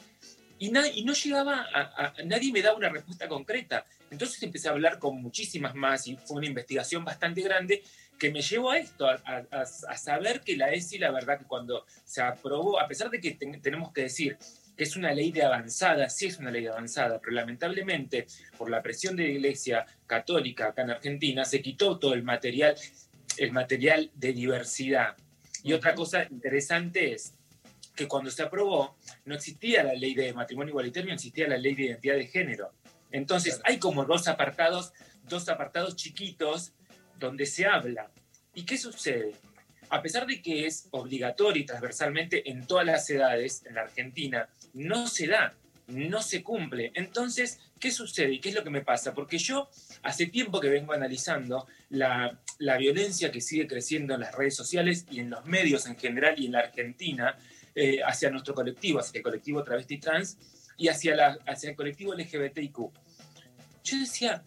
y, na- y no llegaba a, a- nadie me daba una respuesta concreta. Entonces empecé a hablar con muchísimas más y fue una investigación bastante grande que me llevó a esto, a, a- a- a saber que la ESI, la verdad que cuando se aprobó, a pesar de que ten- tenemos que decir que es una ley de avanzada, sí es una ley de avanzada, pero lamentablemente por la presión de la Iglesia Católica acá en Argentina se quitó todo el material, el material de diversidad. Y otra cosa interesante es que cuando se aprobó no existía la ley de matrimonio igualitario, no existía la ley de identidad de género. Entonces hay como dos apartados, dos apartados chiquitos donde se habla. ¿Y qué sucede? A pesar de que es obligatorio y transversalmente en todas las edades en la Argentina, no se da, no se cumple. Entonces, ¿qué sucede y qué es lo que me pasa? Porque yo hace tiempo que vengo analizando la, la violencia que sigue creciendo en las redes sociales y en los medios en general y en la Argentina eh, hacia nuestro colectivo, hacia el colectivo travesti trans y hacia, hacia el colectivo LGBTIQ. Yo decía,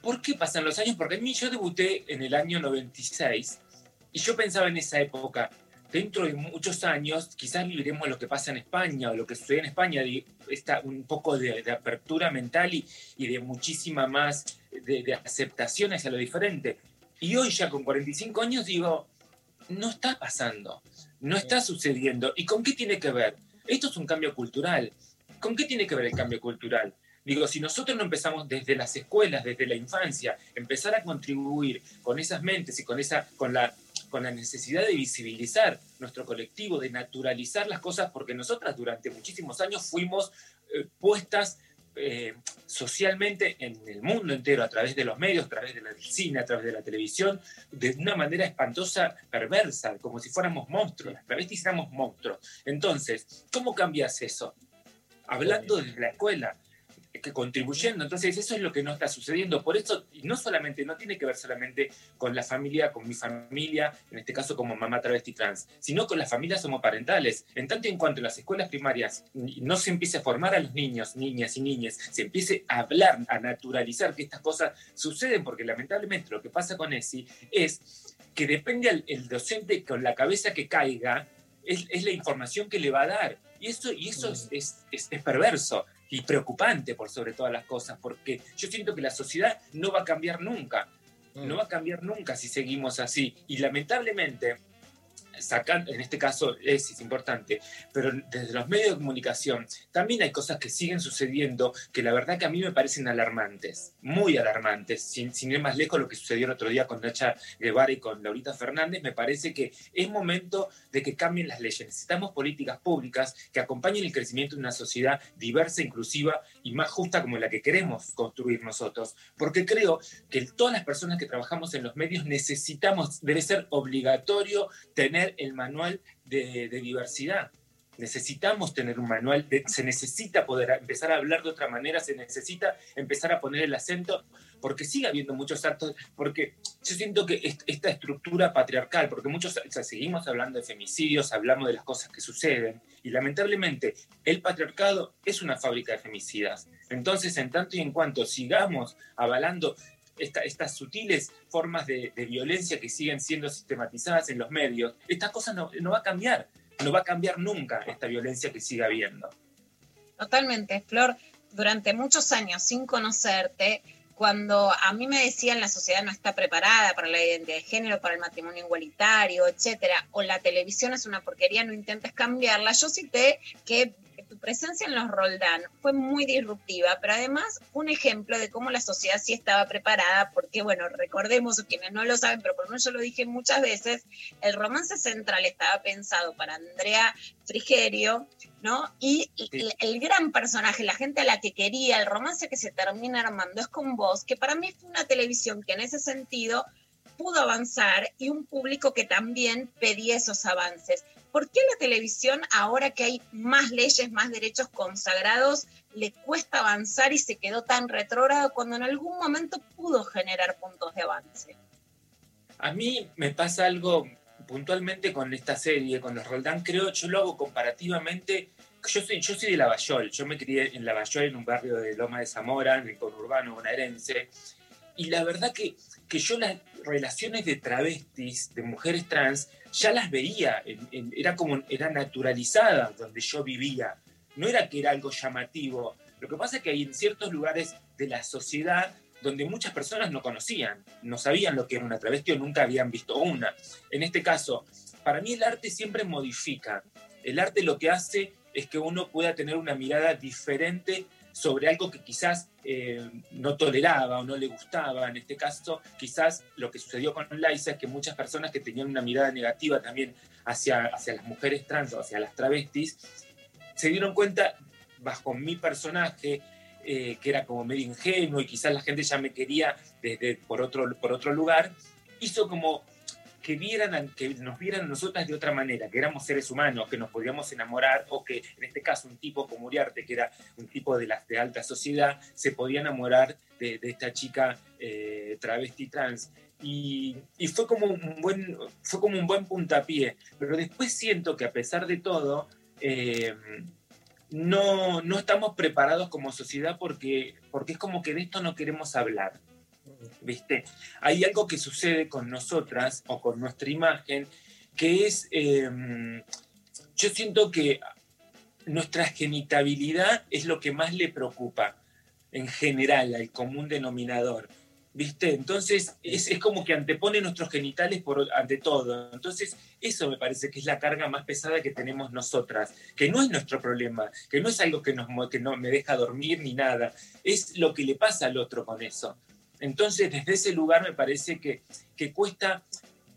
¿por qué pasan los años? Porque a mí yo debuté en el año 96 y yo pensaba en esa época, dentro de muchos años, quizás viviremos lo que pasa en España o lo que sucede en España, de esta, un poco de, apertura mental y, y de muchísima más de aceptación hacia lo diferente. Y hoy ya con 45 años digo, no está pasando, no está sucediendo. ¿Y con qué tiene que ver? Esto es un cambio cultural. ¿Con qué tiene que ver el cambio cultural? Digo, si nosotros no empezamos desde las escuelas, desde la infancia, empezar a contribuir con esas mentes y con, esa, con, la, con la necesidad de visibilizar nuestro colectivo, de naturalizar las cosas, porque nosotras durante muchísimos años fuimos eh, puestas eh, socialmente en el mundo entero, a través de los medios, a través del cine, a través de la televisión, de una manera espantosa, perversa, como si fuéramos monstruos, las travestis éramos monstruos. Entonces, ¿cómo cambias eso? Hablando desde la escuela, que contribuyendo. Entonces, eso es lo que no está sucediendo. Por eso, y no solamente, no tiene que ver solamente con la familia, con mi familia, en este caso como mamá travesti trans, sino con las familias homoparentales. En tanto y en cuanto en las escuelas primarias no se empiece a formar a los niños, niñas y niñas, se empiece a hablar, a naturalizar que estas cosas suceden, porque lamentablemente lo que pasa con ESI es que depende el docente con la cabeza que caiga, es, es, la información que le va a dar. Y eso, y eso es, es, es, es perverso y preocupante por sobre todas las cosas, porque yo siento que la sociedad no va a cambiar nunca, no va a cambiar nunca si seguimos así. Y lamentablemente, sacando, en este caso es, importante, pero desde los medios de comunicación también hay cosas que siguen sucediendo que la verdad que a mí me parecen alarmantes, muy alarmantes, sin, sin ir más lejos lo que sucedió el otro día con Nacha Guevara y con Laurita Fernández, me parece que es momento de que cambien las leyes. Necesitamos políticas públicas que acompañen el crecimiento de una sociedad diversa, inclusiva y más justa como la que queremos construir nosotros, porque creo que todas las personas que trabajamos en los medios necesitamos, debe ser obligatorio tener el manual de, de, diversidad. Necesitamos tener un manual, de, se necesita poder empezar a hablar de otra manera, se necesita empezar a poner el acento, porque sigue habiendo muchos actos, porque yo siento que esta estructura patriarcal, porque muchos o sea, seguimos hablando de femicidios, hablamos de las cosas que suceden, y lamentablemente el patriarcado es una fábrica de femicidas. Entonces, en tanto y en cuanto sigamos avalando esta, estas sutiles formas de, violencia que siguen siendo sistematizadas en los medios, esta cosa no, no, va a cambiar, no va a cambiar nunca esta violencia que sigue habiendo. Totalmente, Flor, durante muchos años sin conocerte, cuando a mí me decían la sociedad no está preparada para la identidad de género, para el matrimonio igualitario, etcétera, o la televisión es una porquería, no intentes cambiarla, yo cité que presencia en los Roldán fue muy disruptiva, pero además un ejemplo de cómo la sociedad sí estaba preparada, porque bueno, recordemos, quienes no lo saben, pero por lo menos yo lo dije muchas veces, el romance central estaba pensado para Andrea Frigerio, ¿no? Y el, el, gran personaje, la gente a la que quería, el romance que se termina armando es con vos, que para mí fue una televisión que en ese sentido pudo avanzar y un público que también pedía esos avances. ¿Por qué la televisión, ahora que hay más leyes, más derechos consagrados, le cuesta avanzar y se quedó tan retrógrado cuando en algún momento pudo generar puntos de avance? A mí me pasa algo puntualmente con esta serie, con los Roldán, creo, yo lo hago comparativamente. Yo soy, yo soy de Lavallol, yo me crié en Lavallol, en un barrio de Loma de Zamora, en el conurbano bonaerense, y la verdad que, que yo las relaciones de travestis, de mujeres trans, ya las veía, era como, era naturalizada donde yo vivía, no era que era algo llamativo. Lo que pasa es que hay en ciertos lugares de la sociedad donde muchas personas no conocían, no sabían lo que era una travesti o nunca habían visto una. En este caso, para mí el arte siempre modifica. El arte lo que hace es que uno pueda tener una mirada diferente sobre algo que quizás eh, no toleraba o no le gustaba. En este caso, quizás lo que sucedió con Laisa es que muchas personas que tenían una mirada negativa también hacia, hacia las mujeres trans o hacia las travestis, se dieron cuenta, bajo mi personaje, eh, que era como medio ingenuo y quizás la gente ya me quería desde por otro, por otro lugar, hizo como que, vieran, que nos vieran a nosotras de otra manera, que éramos seres humanos, que nos podíamos enamorar, o que en este caso un tipo como Uriarte, que era un tipo de, la, de alta sociedad, se podía enamorar de, de esta chica eh, travesti trans. Y, y fue, como un buen, fue como un buen puntapié, pero después siento que a pesar de todo, eh, no, no estamos preparados como sociedad porque, porque es como que de esto no queremos hablar. ¿Viste? Hay algo que sucede con nosotras o con nuestra imagen que es, eh, yo siento que nuestra genitabilidad es lo que más le preocupa en general al común denominador. ¿Viste? Entonces es, como que antepone nuestros genitales por ante todo. Entonces eso me parece que es la carga más pesada que tenemos nosotras, que no es nuestro problema, que no es algo que, nos, que no me deja dormir ni nada, es lo que le pasa al otro con eso. Entonces desde ese lugar me parece que, que cuesta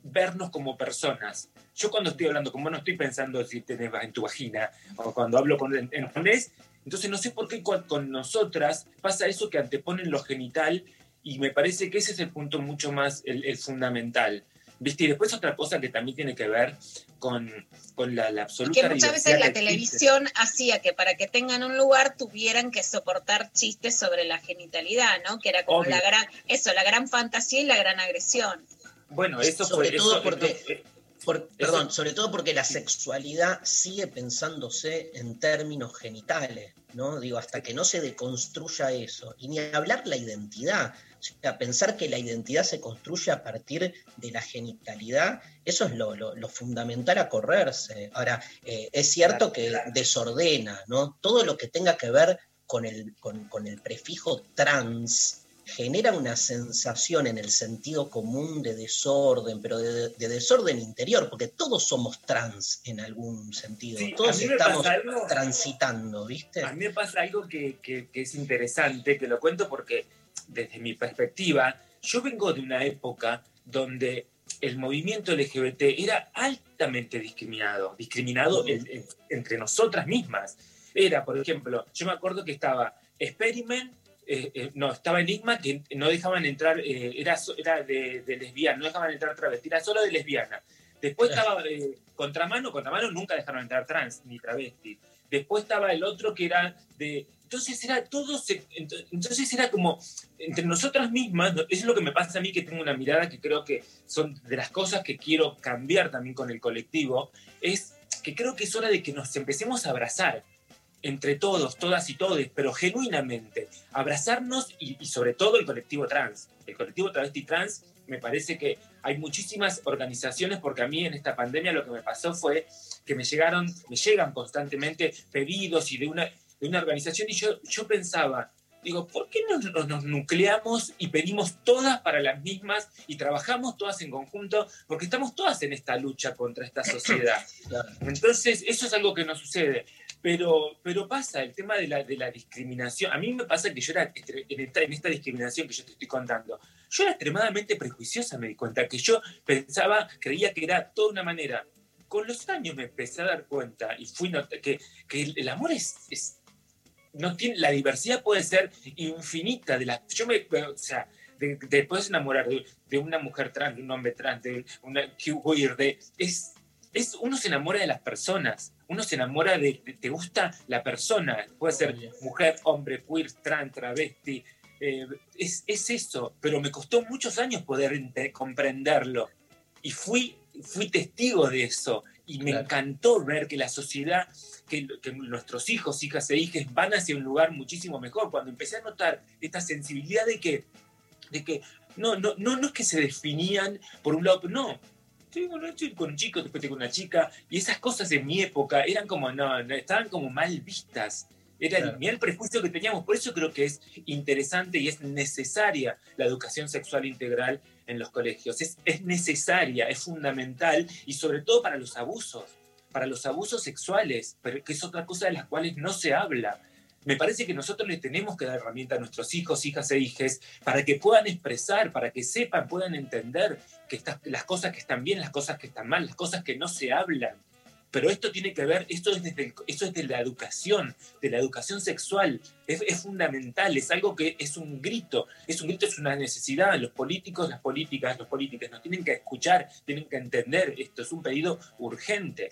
vernos como personas. Yo cuando estoy hablando, como no estoy pensando si tenés en tu vagina, o cuando hablo con, en, entonces no sé por qué con, con nosotras pasa eso que anteponen lo genital y me parece que ese es el punto mucho más, el fundamental. ¿Viste? Y después otra cosa que también tiene que ver con, con la, la absoluta Que muchas veces la televisión hacía que para que tengan un lugar tuvieran que soportar chistes sobre la genitalidad, ¿no? Que era como Obvio. la gran, eso, la gran fantasía y la gran agresión. Bueno, eso sobre fue... todo eso- porque, eso- por- perdón, sobre todo porque la sexualidad sigue pensándose en términos genitales, ¿no? Digo, hasta que no se deconstruya eso. Y ni hablar la identidad. O sea, pensar que la identidad se construye a partir de la genitalidad, eso es lo, lo- lo fundamental a correrse. Ahora, eh, es cierto que desordena, ¿no? Todo lo que tenga que ver con el, con, con el prefijo trans genera una sensación en el sentido común de desorden, pero de, de desorden interior, porque todos somos trans en algún sentido, Sí, todos estamos algo- transitando, ¿viste? A mí me pasa algo que, que- que es interesante, que lo cuento porque desde mi perspectiva, yo vengo de una época donde el movimiento LGBT era altamente discriminado, discriminado en- en- entre nosotras mismas. Era, por ejemplo, yo me acuerdo que estaba Experiment, eh, eh, no, estaba Enigma, que no dejaban entrar, eh, era, era de, de lesbiana, no dejaban entrar travesti, era solo de lesbiana. Después estaba eh, Contramano, Contramano nunca dejaron entrar trans ni travesti. Después estaba el otro que era de... Entonces era todo... se- ent- entonces era como entre nosotras mismas, es lo que me pasa a mí que tengo una mirada que creo que son de las cosas que quiero cambiar también con el colectivo, es que creo que es hora de que nos empecemos a abrazar entre todos, todas y todes, pero genuinamente, abrazarnos y, y sobre todo el colectivo trans. El colectivo travesti trans, me parece que hay muchísimas organizaciones, porque a mí en esta pandemia lo que me pasó fue que me llegaron, me llegan constantemente pedidos y de una, de una organización y yo, yo pensaba, digo, ¿por qué no nos, nos nucleamos y pedimos todas para las mismas y trabajamos todas en conjunto? Porque estamos todas en esta lucha contra esta sociedad. Entonces, eso es algo que no sucede. Pero, pero pasa, el tema de la, de la discriminación. A mí me pasa que yo era, en esta, en esta discriminación que yo te estoy contando, yo era extremadamente prejuiciosa, me di cuenta, que yo pensaba, creía que era toda una manera. Con los años me empecé a dar cuenta y fui que, que el, amor es, es- no tiene, la diversidad puede ser infinita. De la, yo me, o sea, de- puedes enamorar de, de una mujer trans, de un hombre trans, de una queer, de, es es, uno se enamora de las personas, uno se enamora de, de- te gusta la persona, puede ser mujer, hombre, queer, trans, travesti, eh, es, es eso, pero me costó muchos años poder comprenderlo y fui, fui testigo de eso y me encantó ver que la sociedad, que, que nuestros hijos, hijas e hijas van hacia un lugar muchísimo mejor, cuando empecé a notar esta sensibilidad de que, de que no, no, no, no es que se definían por un lado, no, estoy con, estoy con un chico, después estoy con una chica, y esas cosas en mi época eran como, no, estaban como mal vistas. Era el, mirá el prejuicio que teníamos, por eso creo que es interesante y es necesaria la educación sexual integral en los colegios. Es, es necesaria, es fundamental y sobre todo para los abusos, para los abusos sexuales, pero que es otra cosa de las cuales no se habla. Me parece que nosotros le tenemos que dar herramienta a nuestros hijos, hijas e hijes para que puedan expresar, para que sepan, puedan entender que estas, las cosas que están bien, las cosas que están mal, las cosas que no se hablan. Pero esto tiene que ver, esto es, desde esto es de la educación, de la educación sexual. Es fundamental, es algo que es un grito, es un grito, es una necesidad. Los políticos, las políticas, los políticos nos tienen que escuchar, tienen que entender. Esto es un pedido urgente.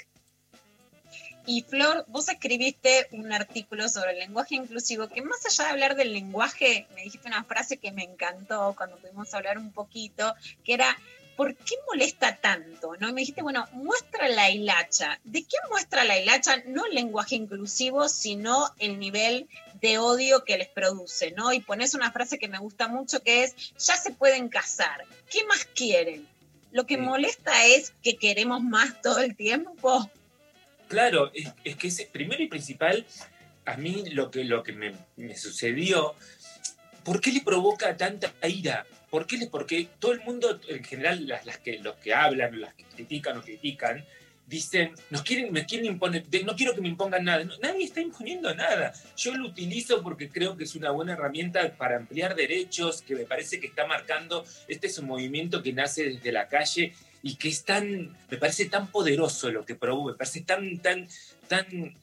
Y Flor, vos escribiste un artículo sobre el lenguaje inclusivo, que más allá de hablar del lenguaje, me dijiste una frase que me encantó cuando pudimos hablar un poquito, que era, ¿por qué molesta tanto? ¿No? Y me dijiste, bueno, muestra la hilacha. ¿De qué muestra la hilacha? No el lenguaje inclusivo, sino el nivel de odio que les produce, ¿no? Y pones una frase que me gusta mucho que es, ya se pueden casar, ¿qué más quieren? Lo que molesta es que queremos más todo el tiempo. Claro, es, que ese, primero y principal, a mí lo que, lo que me, sucedió, ¿por qué le provoca tanta ira? ¿Por qué porque todo el mundo, en general, las, las que, los que hablan, las que critican o critican, dicen, nos quieren, me quieren imponer, no quiero que me impongan nada. Nadie está imponiendo nada. Yo lo utilizo porque creo que es una buena herramienta para ampliar derechos, que me parece que está marcando, este es un movimiento que nace desde la calle y que es tan, me parece tan poderoso lo que provoca, me parece tan, tan, tan,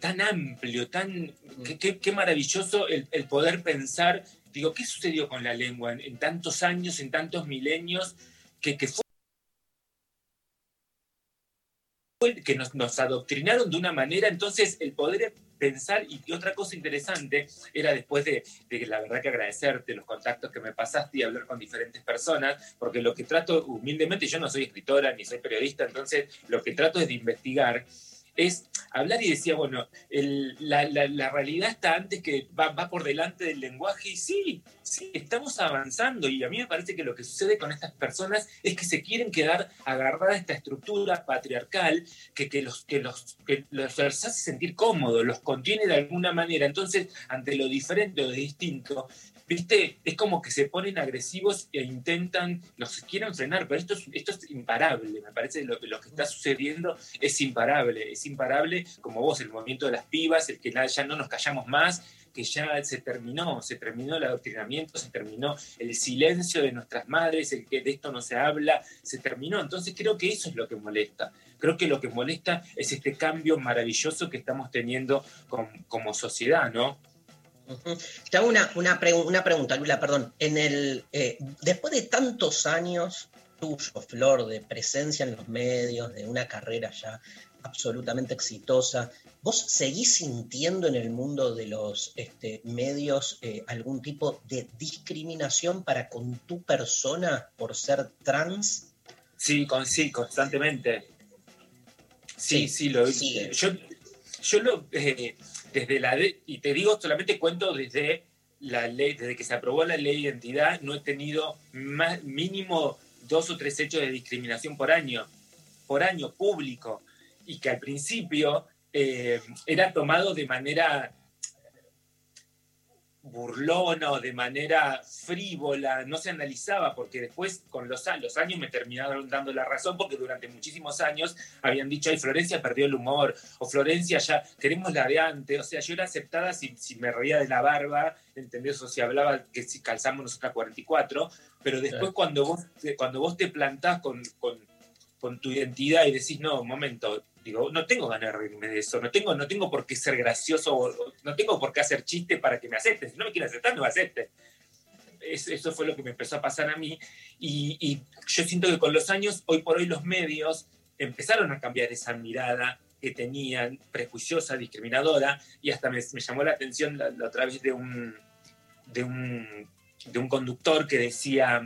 tan amplio, tan, qué, maravilloso el, el poder pensar, digo, ¿qué sucedió con la lengua en, en tantos años, en tantos milenios, que, que fue fue que nos, adoctrinaron de una manera, entonces el poder pensar, y, y otra cosa interesante era después de, de la verdad que agradecerte los contactos que me pasaste y hablar con diferentes personas, porque lo que trato humildemente, yo no soy escritora ni soy periodista, entonces lo que trato es de investigar, es hablar y decía, bueno, la, la- realidad está antes que va, va por delante del lenguaje y sí, sí, estamos avanzando y a mí me parece que lo que sucede con estas personas es que se quieren quedar agarradas a esta estructura patriarcal que, que los, que, los, los hace sentir cómodos, los contiene de alguna manera. Entonces, ante lo diferente o distinto, ¿viste? Es como que se ponen agresivos e intentan, los quieren frenar, pero esto es, imparable, me parece lo, lo que está sucediendo es imparable, es imparable como vos, el movimiento de las pibas, el que ya no nos callamos más, que ya se terminó, se terminó el adoctrinamiento, se terminó el silencio de nuestras madres, el que de esto no se habla, se terminó. Entonces creo que eso es lo que molesta. Creo que lo que molesta es este cambio maravilloso que estamos teniendo con- como sociedad, ¿no? Ujú. Te hago una, una, pregu- una pregunta, Lula, perdón. En el, eh, después de tantos años tuyo, Flor, de presencia en los medios, de una carrera ya absolutamente exitosa, ¿vos seguís sintiendo en el mundo de los este, medios eh, algún tipo de discriminación para con tu persona por ser trans? Sí, con, sí, constantemente. Sí, Sí, sí, lo sigue. Yo, yo lo, eh, desde la y te digo, solamente cuento desde la ley, desde que se aprobó la ley de identidad, no he tenido más, mínimo dos o tres hechos de discriminación por año, por año público, y que al principio eh, era tomado de manera burlona o de manera frívola, no se analizaba, porque después con los, los años me terminaron dando la razón, porque durante muchísimos años habían dicho, ay, Florencia perdió el humor, o Florencia ya queremos la de antes, o sea, yo era aceptada si, si me reía de la barba, ¿entendés? O si hablaba que si calzamos nosotras 44, pero después cuando, vos, te- cuando vos te plantás con, con, con tu identidad y decís, no, un momento, digo, no tengo ganas de reírme de eso, no tengo, no tengo por qué ser gracioso, no tengo por qué hacer chiste para que me acepten, si no me quieren aceptar, no me acepten. Es- eso fue lo que me empezó a pasar a mí y, yo siento que con los años, hoy por hoy los medios empezaron a cambiar esa mirada que tenían, prejuiciosa, discriminadora, y hasta me, me llamó la atención la, la otra vez de un, de un, de un conductor que decía,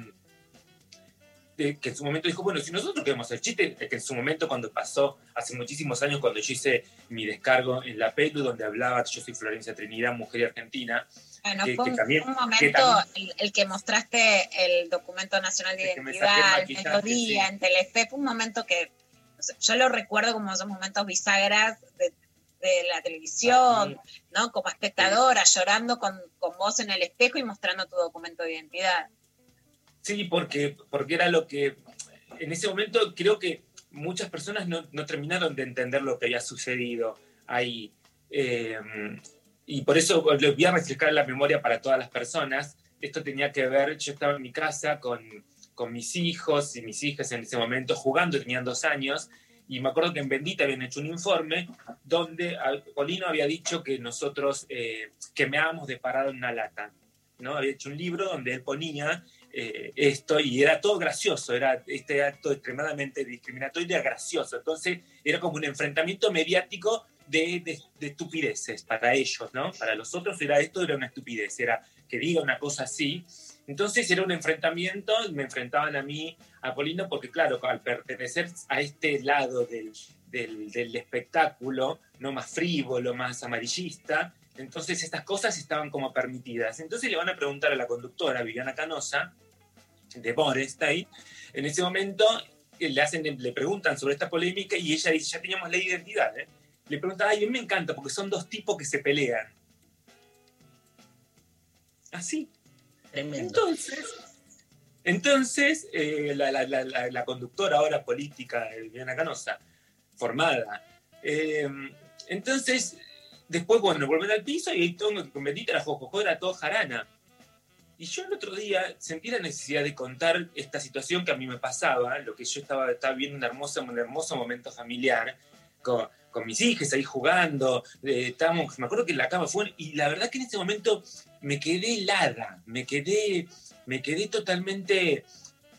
que en su momento dijo, bueno, si nosotros queremos hacer chiste, que en su momento cuando pasó, hace muchísimos años, cuando yo hice mi descargo en la PELU, donde hablaba, yo soy Florencia Trinidad, mujer argentina, Bueno, que- fue que un, también- un que momento también- el, el que mostraste el documento nacional de identidad, el mediodía, sí. en Telefe, fue un momento que o sea, yo lo recuerdo como esos momentos bisagras de, de la televisión, ¿no? Como espectadora, llorando con, con vos en el espejo y mostrando tu documento de identidad. Sí, porque, porque era lo que en ese momento creo que muchas personas no, no terminaron de entender lo que había sucedido ahí. Eh, y por eso les voy a refrescar la memoria para todas las personas. Esto tenía que ver, yo estaba en mi casa con, con mis hijos y mis hijas en ese momento jugando, tenían dos años, y me acuerdo que en Bendita habían hecho un informe donde Polino había dicho que nosotros eh, quemeábamos de parado en una lata. ¿no? Había hecho un libro donde él ponía eh, esto y era todo gracioso, era este acto extremadamente discriminatorio y era gracioso. Entonces era como un enfrentamiento mediático de, de- de estupideces para ellos, ¿no? Para los otros era esto, era una estupidez, era que diga una cosa así. Entonces era un enfrentamiento, me enfrentaban a mí, a Polino, porque claro, al pertenecer a este lado del, del, del espectáculo, no más frívolo, más amarillista, entonces estas cosas estaban como permitidas. Entonces le van a preguntar a la conductora Viviana Canosa, de Borestein, en ese momento eh, le, hacen, le preguntan sobre esta polémica y ella dice, ya teníamos de identidad. ¿eh? Le preguntan, ay, a mí me encanta porque son dos tipos que se pelean. Así. Entonces, entonces eh, la, la- la- la- la conductora ahora política, Viviana Canosa, formada, eh, entonces, después, bueno, vuelven al piso y ahí todo con Bendita la era todo jarana. Y yo el otro día sentí la necesidad de contar esta situación que a mí me pasaba, lo que yo estaba, estaba viendo un hermoso, un hermoso momento familiar con, mis hijas ahí jugando, eh, estábamos, me acuerdo que en la cama fue, y la verdad que en ese momento me quedé helada, me quedé, me quedé totalmente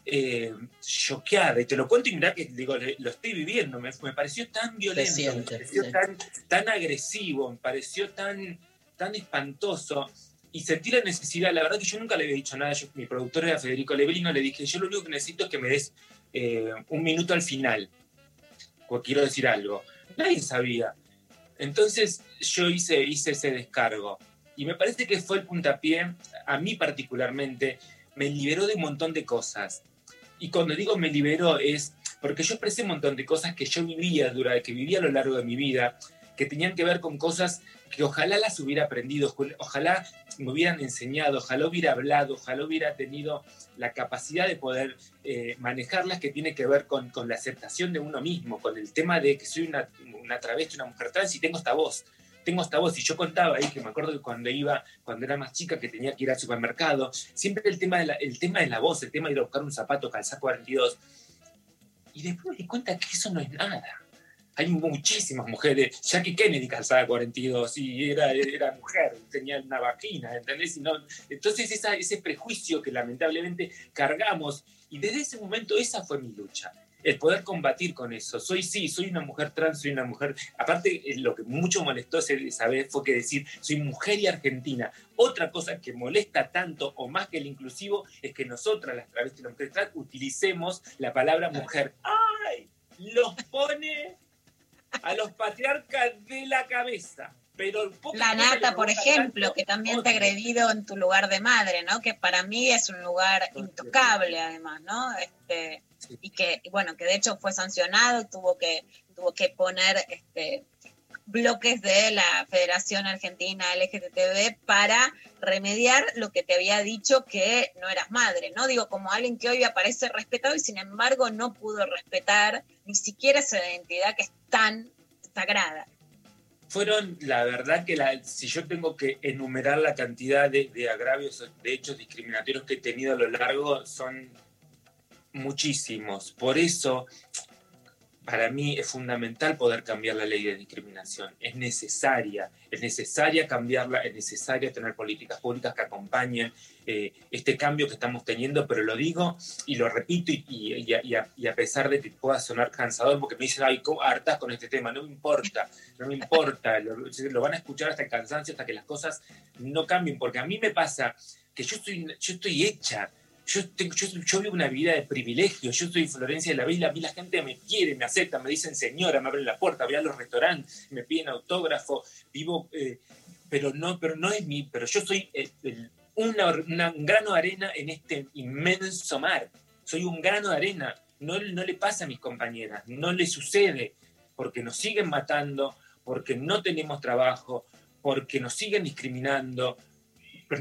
eh, choqueada, y te lo cuento y mirá que digo, lo estoy viviendo, me, me pareció tan violento, me siente, pareció sí. tan, tan agresivo, me pareció tan, tan espantoso. Y sentí la necesidad, la verdad que yo nunca le había dicho nada, yo, mi productor era Federico Lebrino, le dije, yo lo único que necesito es que me des eh, un minuto al final, quiero decir algo. Nadie sabía. Entonces yo hice, hice ese descargo. Y me parece que fue el puntapié, a mí particularmente, me liberó de un montón de cosas. Y cuando digo me liberó es porque yo expresé un montón de cosas que yo vivía durante, que vivía a lo largo de mi vida, que tenían que ver con cosas que ojalá las hubiera aprendido, ojalá me hubieran enseñado, ojalá hubiera hablado, ojalá hubiera tenido la capacidad de poder eh, manejarlas que tiene que ver con, con la aceptación de uno mismo, con el tema de que soy una, una travesti, una mujer trans y tengo esta voz. Tengo esta voz y yo contaba ahí que me acuerdo que cuando iba, cuando era más chica, que tenía que ir al supermercado, siempre el tema de la, el tema de la voz, el tema de ir a buscar un zapato calzar 42. Y después me di cuenta que eso no es nada. Hay muchísimas mujeres. Jackie Kennedy calzaba 42 y era, era mujer, tenía una vagina, ¿entendés? Y no- entonces esa- ese prejuicio que lamentablemente cargamos, y desde ese momento esa fue mi lucha. El poder combatir con eso. Soy sí, soy una mujer trans, soy una mujer. Aparte, eh, lo que mucho molestó esa vez fue que decir, soy mujer y argentina. Otra cosa que molesta tanto o más que el inclusivo es que nosotras, las travestis y las mujeres trans, utilicemos la palabra mujer. ¡Ay! Los pone a los patriarcas de la cabeza. Pero La nata, por ejemplo, tanto que también te ha agredido en tu lugar de madre, ¿no? Que para mí es un lugar intocable, además, ¿no? Este, y que, bueno, que de hecho fue sancionado y tuvo que, tuvo que poner este, bloques de la Federación Argentina LGTB para remediar lo que te había dicho que no eras madre, ¿no? Digo, como alguien que hoy aparece respetado y sin embargo no pudo respetar ni siquiera esa identidad que es tan sagrada. Fueron, la verdad que la- si yo tengo que enumerar la cantidad de, de agravios, de hechos discriminatorios que he tenido a lo largo, son muchísimos. Por eso, para mí es fundamental poder cambiar la ley de discriminación. Es necesaria, es necesaria cambiarla, es necesaria tener políticas públicas que acompañen eh, este cambio que estamos teniendo, pero lo digo y lo repito y, a, pesar de que pueda sonar cansador, porque me dicen, ay, ¿cómo hartas con este tema? No me importa, no me importa, lo, van a escuchar hasta el cansancio, hasta que las cosas no cambien, porque a mí me pasa que yo estoy, yo estoy hecha, yo, tengo, yo, vivo una vida de privilegio, yo soy Florencia de la Vila, a mí la gente me quiere, me acepta, me dicen señora, me abren la puerta, voy a los restaurantes, me piden autógrafo, vivo, eh, pero no, pero no es mi, pero yo soy una, una- un grano de arena en este inmenso mar, soy un grano de arena, no, no le pasa a mis compañeras, no le sucede, porque nos siguen matando, porque no tenemos trabajo, porque nos siguen discriminando,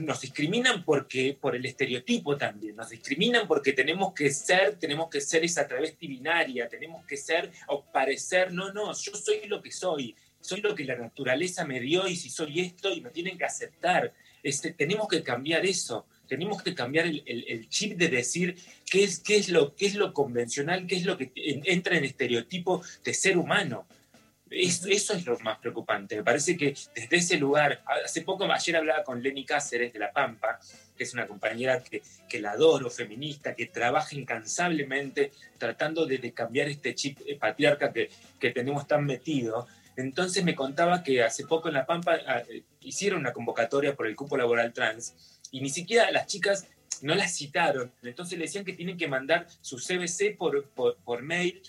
nos discriminan porque por el estereotipo también, nos discriminan porque tenemos que ser, tenemos que ser esa travesti binaria, tenemos que ser o parecer, no, no, yo soy lo que soy, soy lo que la naturaleza me dio y si soy esto y me tienen que aceptar. Este, tenemos que cambiar eso, tenemos que cambiar el, chip de decir qué es, qué, es lo, qué es lo convencional, qué es lo que en- entra en estereotipo de ser humano. Es- eso es lo más preocupante. Me parece que desde ese lugar, hace poco, ayer hablaba con Lenny Cáceres de La Pampa, que es una compañera que, que la adoro, feminista, que trabaja incansablemente tratando de, cambiar este chip eh, patriarca que, que tenemos tan metido. Entonces me contaba que hace poco en La Pampa ah, eh, hicieron una convocatoria por el cupo laboral trans y ni siquiera las chicas no las citaron. Entonces le decían que tienen que mandar su CBC por, por, por mail.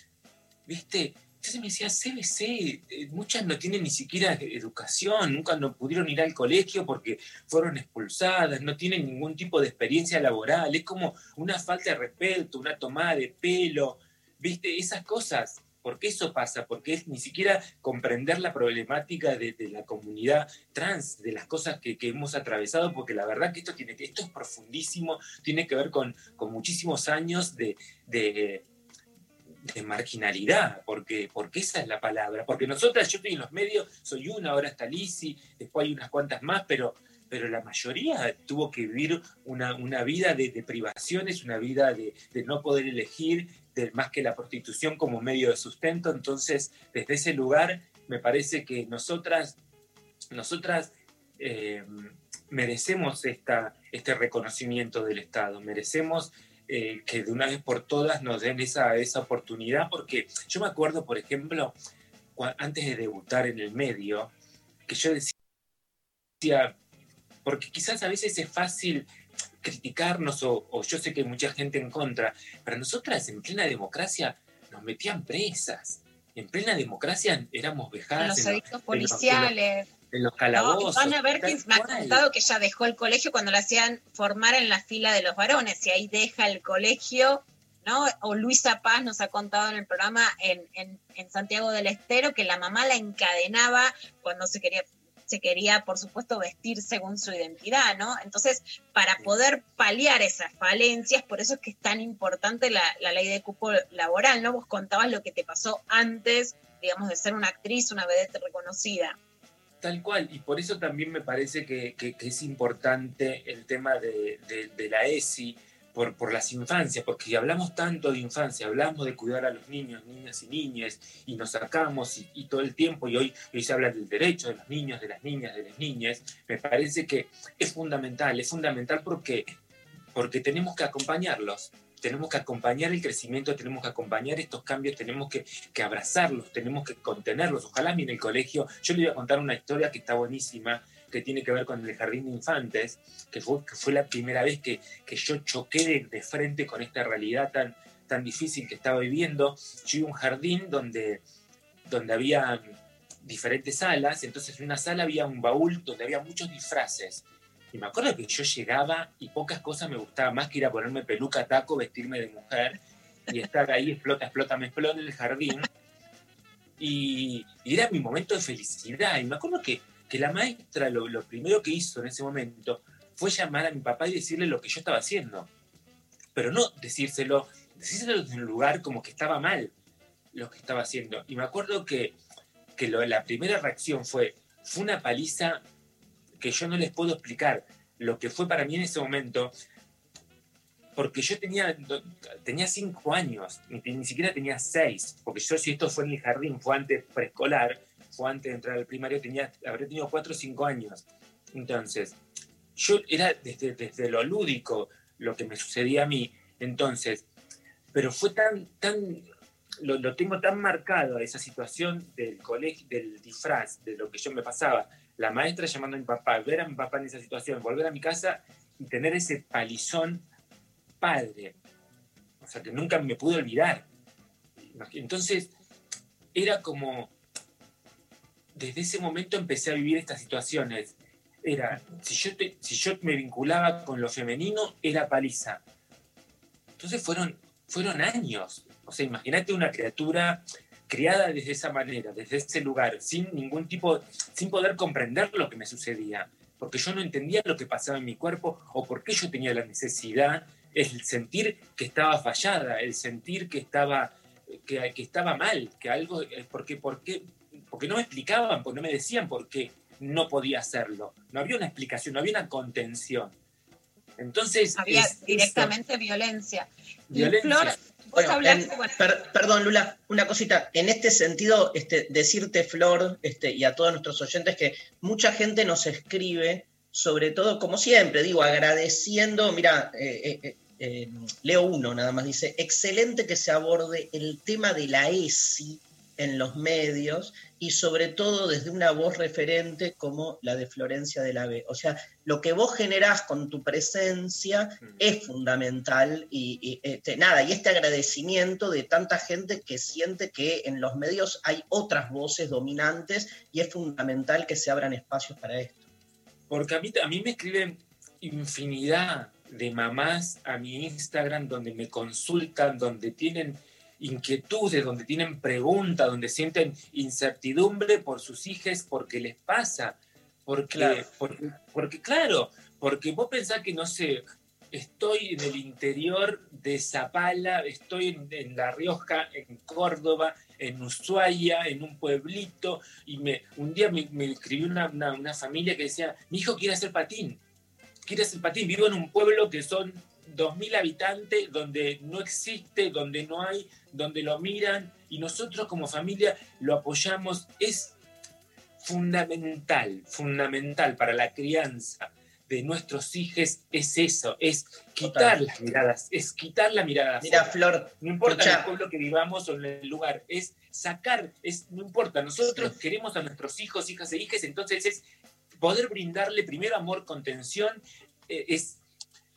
¿Viste? Entonces me decía, CBC, eh, muchas no tienen ni siquiera educación, nunca no pudieron ir al colegio porque fueron expulsadas, no tienen ningún tipo de experiencia laboral, es como una falta de respeto, una tomada de pelo, ¿viste? Esas cosas. ¿Por qué eso pasa? Porque es ni siquiera comprender la problemática de, la comunidad trans, de las cosas que, hemos atravesado, porque la verdad que esto, tiene, esto es profundísimo, tiene que ver con, con muchísimos años de, de marginalidad, porque, porque esa es la palabra. Porque nosotras, yo estoy en los medios, soy una, ahora está Lisi, después hay unas cuantas más, pero, pero la mayoría tuvo que vivir una, una vida de, privaciones, una vida de, de no poder elegir, más que la prostitución como medio de sustento. Entonces, desde ese lugar, me parece que nosotras, nosotras eh, merecemos esta, este reconocimiento del Estado, merecemos eh, que de una vez por todas nos den esa, esa oportunidad, porque yo me acuerdo, por ejemplo, antes de debutar en el medio, que yo decía, porque quizás a veces es fácil criticarnos o, o yo sé que hay mucha gente en contra, pero nosotras en plena democracia nos metían presas. En plena democracia éramos vejadas. los en edictos en los- policiales. En los No, calabozos. Ivana Berkins me ha contado que ella dejó el colegio cuando la hacían formar en la fila de los varones y ahí deja el colegio, ¿no? O Luisa Paz nos ha contado en el programa en, en- en Santiago del Estero que la mamá la encadenaba cuando se quería se quería, por supuesto, vestir según su identidad, ¿no? Entonces, para poder paliar esas falencias, por eso es que es tan importante la, la ley de cupo laboral, ¿no? Vos contabas lo que te pasó antes, digamos, de ser una actriz, una vedette reconocida. Tal cual, y por eso también me parece que, que- que es importante el tema de, de- de la ESI por, por las infancias, porque si hablamos tanto de infancia, hablamos de cuidar a los niños, niñas y niñas, y nos sacamos y, y todo el tiempo, y hoy, hoy se habla del derecho de los niños, de las niñas, de las niñas, me parece que es fundamental, es fundamental porque, porque tenemos que acompañarlos, tenemos que acompañar el crecimiento, tenemos que acompañar estos cambios, tenemos que, que abrazarlos, tenemos que contenerlos. Ojalá en el colegio, yo le voy a contar una historia que está buenísima, que tiene que ver con el jardín de infantes, que fue, que fue la primera vez que, que yo choqué de, de frente con esta realidad tan, tan difícil que estaba viviendo. Yo iba a un jardín donde, donde había diferentes salas, entonces en una sala había un baúl donde había muchos disfraces. Y me acuerdo que yo llegaba y pocas cosas me gustaban más que ir a ponerme peluca, taco, vestirme de mujer y estar ahí, explota, explota, me explota en el jardín. Y, y era mi momento de felicidad. Y me acuerdo que, que la maestra lo, lo primero que hizo en ese momento fue llamar a mi papá y decirle lo que yo estaba haciendo. Pero no decírselo, decírselo desde un lugar como que estaba mal lo que estaba haciendo. Y me acuerdo que, que lo- la primera reacción fue, fue una paliza que yo no les puedo explicar. Lo que fue para mí en ese momento, porque yo tenía, tenía cinco años, ni, siquiera tenía seis, porque yo si esto fue en el jardín, fue antes preescolar, fue antes de entrar al primario, tenía, habré tenido cuatro o cinco años. Entonces, yo era desde, desde lo lúdico lo que me sucedía a mí. Entonces, pero fue tan, tan, lo, lo tengo tan marcado esa situación del colegio, del disfraz, de lo que yo me pasaba, la maestra llamando a mi papá, ver a mi papá en esa situación, volver a mi casa y tener ese palizón padre. O sea, que nunca me pude olvidar. Entonces, era como, desde ese momento empecé a vivir estas situaciones. Era, si yo, si yo me vinculaba con lo femenino, era paliza. Entonces fueron, fueron años. O sea, imagínate una criatura criada desde esa manera, desde ese lugar, sin ningún tipo, sin poder comprender lo que me sucedía, porque yo no entendía lo que pasaba en mi cuerpo o por qué yo tenía la necesidad, el sentir que estaba fallada, el sentir que estaba, que, que estaba mal, que algo, eh, porque, porque, porque no me explicaban, porque no me decían por qué no podía hacerlo. No había una explicación, no había una contención. Entonces, Había es esto, directamente violencia. Y Violencia. Flor, vos Bueno, hablaste, en- bueno, per- perdón, Lula, una cosita. En este sentido, este, decirte, Flor, este, y a todos nuestros oyentes, que mucha gente nos escribe, sobre todo, como siempre, digo, agradeciendo, mira, eh, eh, eh, eh, leo uno nada más, dice, excelente que se aborde el tema de la ESI en los medios y sobre todo desde una voz referente como la de Florencia de la B. O sea, lo que vos generás con tu presencia es fundamental y, y, este, nada, y este agradecimiento de tanta gente que siente que en los medios hay otras voces dominantes y es fundamental que se abran espacios para esto. Porque a mí, a mí me escriben infinidad de mamás a mi Instagram donde me consultan, donde tienen inquietudes, donde tienen preguntas, donde sienten incertidumbre por sus hijas, porque les pasa. Porque, Claro. porque, porque, claro, porque vos pensás que, no sé, estoy en el interior de Zapala, estoy en, en La Rioja, en Córdoba, en Ushuaia, en un pueblito, y me, un día me, me escribió una, una, una familia que decía, mi hijo quiere hacer patín, quiere hacer patín, vivo en un pueblo que son 2.000 habitantes, donde no existe, donde no hay, donde lo miran, y nosotros como familia lo apoyamos, es fundamental, fundamental para la crianza de nuestros hijos es eso, es quitar Total. las miradas, es quitar la mirada. Mira. Flor, no importa en escuchá. el pueblo que vivamos o en el lugar, es sacar, es, no importa, nosotros queremos a nuestros hijos, hijas e hijas, entonces es poder brindarle primero amor, contención, eh, es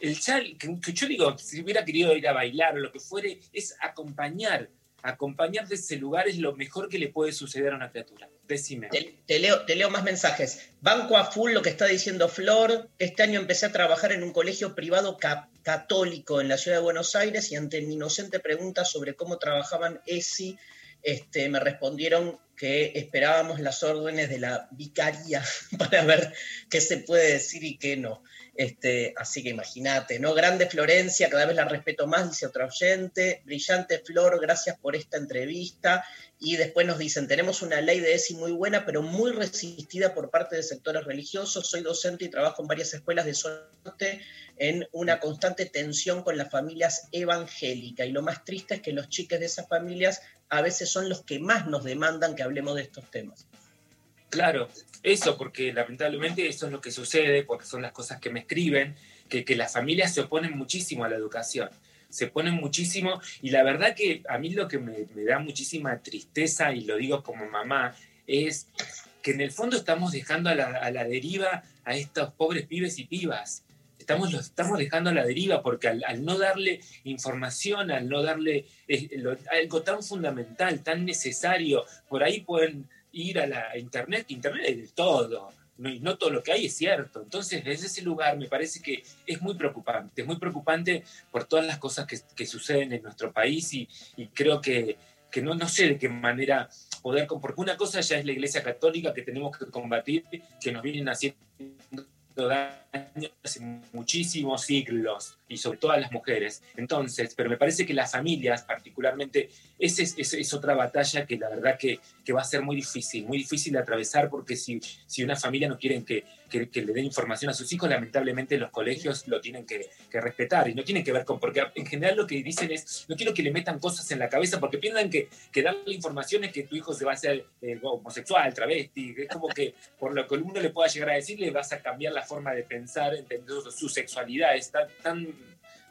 el chal, que, que yo digo, si hubiera querido ir a bailar o lo que fuere, es acompañar, acompañar de ese lugar es lo mejor que le puede suceder a una criatura. Decime. Te, leo, te leo más mensajes. Banco a full lo que está diciendo Flor. Este año empecé a trabajar en un colegio privado ca- católico en la ciudad de Buenos Aires y ante mi inocente pregunta sobre cómo trabajaban ESI, este, me respondieron que esperábamos las órdenes de la vicaría para ver qué se puede decir y qué no. Este, así que imagínate, ¿no? Grande Florencia, cada vez la respeto más, dice otra oyente. Brillante Flor, gracias por esta entrevista. Y después nos dicen, tenemos una ley de ESI muy buena, pero muy resistida por parte de sectores religiosos. Soy docente y trabajo en varias escuelas de norte en una constante tensión con las familias evangélicas. Y lo más triste es que los chiques de esas familias a veces son los que más nos demandan que hablemos de estos temas. Claro, eso, porque lamentablemente eso es lo que sucede, porque son las cosas que me escriben, que, que las familias se oponen muchísimo a la educación, se oponen muchísimo, y la verdad que a mí lo que me, da muchísima tristeza, y lo digo como mamá, es que en el fondo estamos dejando a la, deriva a estos pobres pibes y pibas. Estamos, los estamos dejando a la deriva porque al, no darle información, al no darle eh, algo tan fundamental, tan necesario, por ahí pueden ir a la internet, internet es de todo, no, no todo lo que hay es cierto. Entonces, desde ese lugar me parece que es muy preocupante, es muy preocupante por todas las cosas que, que suceden en nuestro país y, creo que, que no, no sé de qué manera poder, porque una cosa ya es la Iglesia Católica que tenemos que combatir, que nos vienen haciendo daño hace muchísimos siglos y sobre todo a las mujeres. Entonces, pero me parece que las familias, particularmente, esa es, es- es otra batalla que la verdad que, que va a ser muy difícil, muy difícil de atravesar porque si, si una familia no quieren que, que, le den información a sus hijos, lamentablemente los colegios lo tienen que, que respetar y no tienen que ver con, porque en general lo que dicen es, no quiero que le metan cosas en la cabeza porque piensan que, que darle información es que tu hijo se va a hacer eh, homosexual, travesti, es como que por lo que uno le pueda llegar a decir le vas a cambiar la forma de pensar, entender su sexualidad, es tan,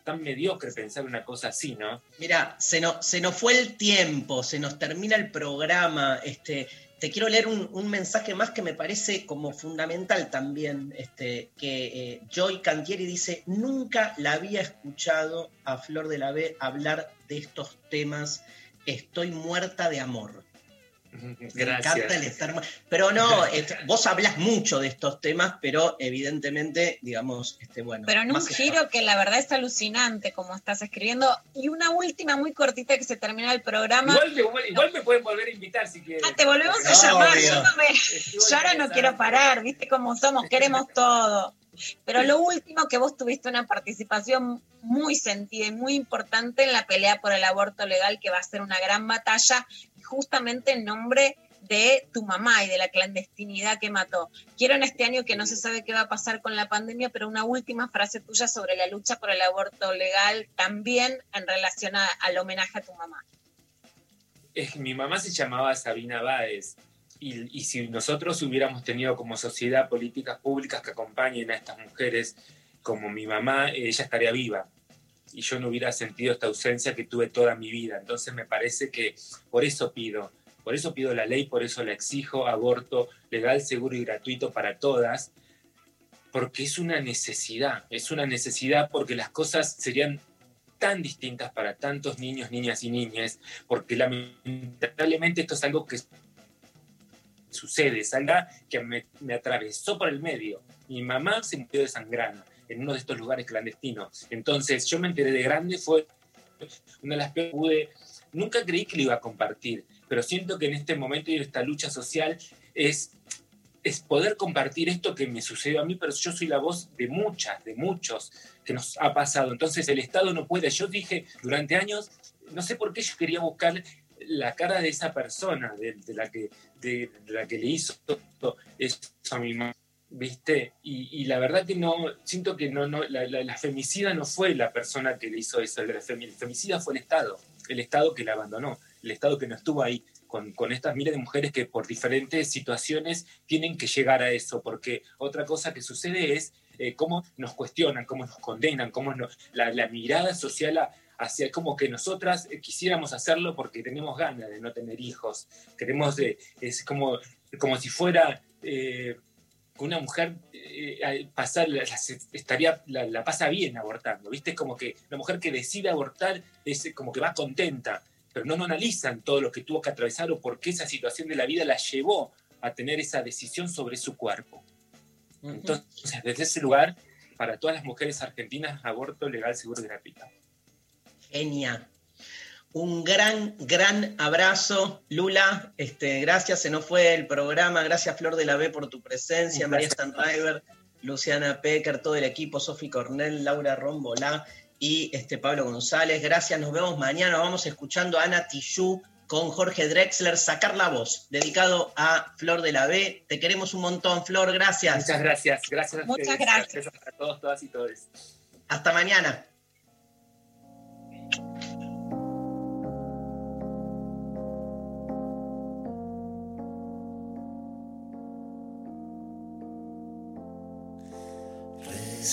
tan, mediocre pensar una cosa así, ¿no? Mira, se, no- se nos fue el tiempo, se nos termina el programa. Este, te quiero leer un, un mensaje más que me parece como fundamental también, este, que eh, Joy Cantieri dice, nunca la había escuchado a Flor de la B hablar de estos temas, estoy muerta de amor. Me Gracias. encanta el estar Pero no, este, vos hablas mucho de estos temas, pero evidentemente, digamos, este, bueno. Pero en un giro que la verdad es alucinante como estás escribiendo. Y una última muy cortita que se termina el programa. Igual, me- igual me pueden volver a invitar si quieren. Ah, te volvemos a llamar. Yo, no me- yo ahora no quiero parar, viste cómo somos, queremos todo. Pero lo último que vos tuviste una participación muy sentida y muy importante en la pelea por el aborto legal, que va a ser una gran batalla, justamente en nombre de tu mamá y de la clandestinidad que mató. Quiero en este año que no se sabe qué va a pasar con la pandemia, pero una última frase tuya sobre la lucha por el aborto legal, también en relación a- al homenaje a tu mamá. es- mi mamá se llamaba Sabina Báez y, y si nosotros hubiéramos tenido como sociedad políticas públicas que acompañen a estas mujeres como mi mamá, ella estaría viva y yo no hubiera sentido esta ausencia que tuve toda mi vida. Entonces me parece que por eso pido, por eso pido la ley, por eso la exijo, aborto legal, seguro y gratuito para todas, porque es una necesidad, es una necesidad porque las cosas serían tan distintas para tantos niños, niñas y niñas, porque lamentablemente esto es algo que sucede, es algo que me, me atravesó por el medio. Mi mamá se murió desangrada en uno de estos lugares clandestinos. Entonces yo me enteré de grande, fue una de las que pude, nunca creí que lo iba a compartir, pero siento que en este momento y en esta lucha social es es poder compartir esto que me sucedió a mí, pero yo soy la voz de muchas, de muchos que nos ha pasado. Entonces el Estado no puede. Yo dije durante años, no sé por qué yo quería buscar la cara de esa persona, de, de la, que, de, de la que le hizo eso a mi mamá, ¿viste? Y, la verdad que no, siento que no, no la, la- femicida no fue la persona que le hizo eso, el, femi- el femicida fue el Estado, el Estado que la abandonó, el Estado que no estuvo ahí con, con estas miles de mujeres que por diferentes situaciones tienen que llegar a eso, porque otra cosa que sucede es eh, cómo nos cuestionan, cómo nos condenan, cómo nos- la, mirada social hacia como que nosotras eh, quisiéramos hacerlo porque tenemos ganas de no tener hijos, queremos, de- es como, como si fuera... eh, que una mujer eh, al pasar, la, la- estaría, la, la pasa bien abortando, ¿viste? Es como que la mujer que decide abortar es como que va contenta, pero no, no analizan todo lo que tuvo que atravesar o por qué esa situación de la vida la llevó a tener esa decisión sobre su cuerpo. Entonces, desde ese lugar, para todas las mujeres argentinas, aborto legal, seguro y gratuito. Genia. Un gran, gran abrazo, Lula. Este, gracias, se nos fue el programa. Gracias, Flor de la B, por tu presencia. María. Stanriver, Luciana Pecker, todo el equipo, Sofi Cornell, Laura Rombolá y este, Pablo González. Gracias, nos vemos mañana. Vamos escuchando a Ana Tijoux con Jorge Drexler, Sacar la Voz, dedicado a Flor de la B. Te queremos un montón, Flor. Gracias. Muchas gracias. Gracias a Muchas ustedes. gracias. a todos, todas y todos. Hasta mañana.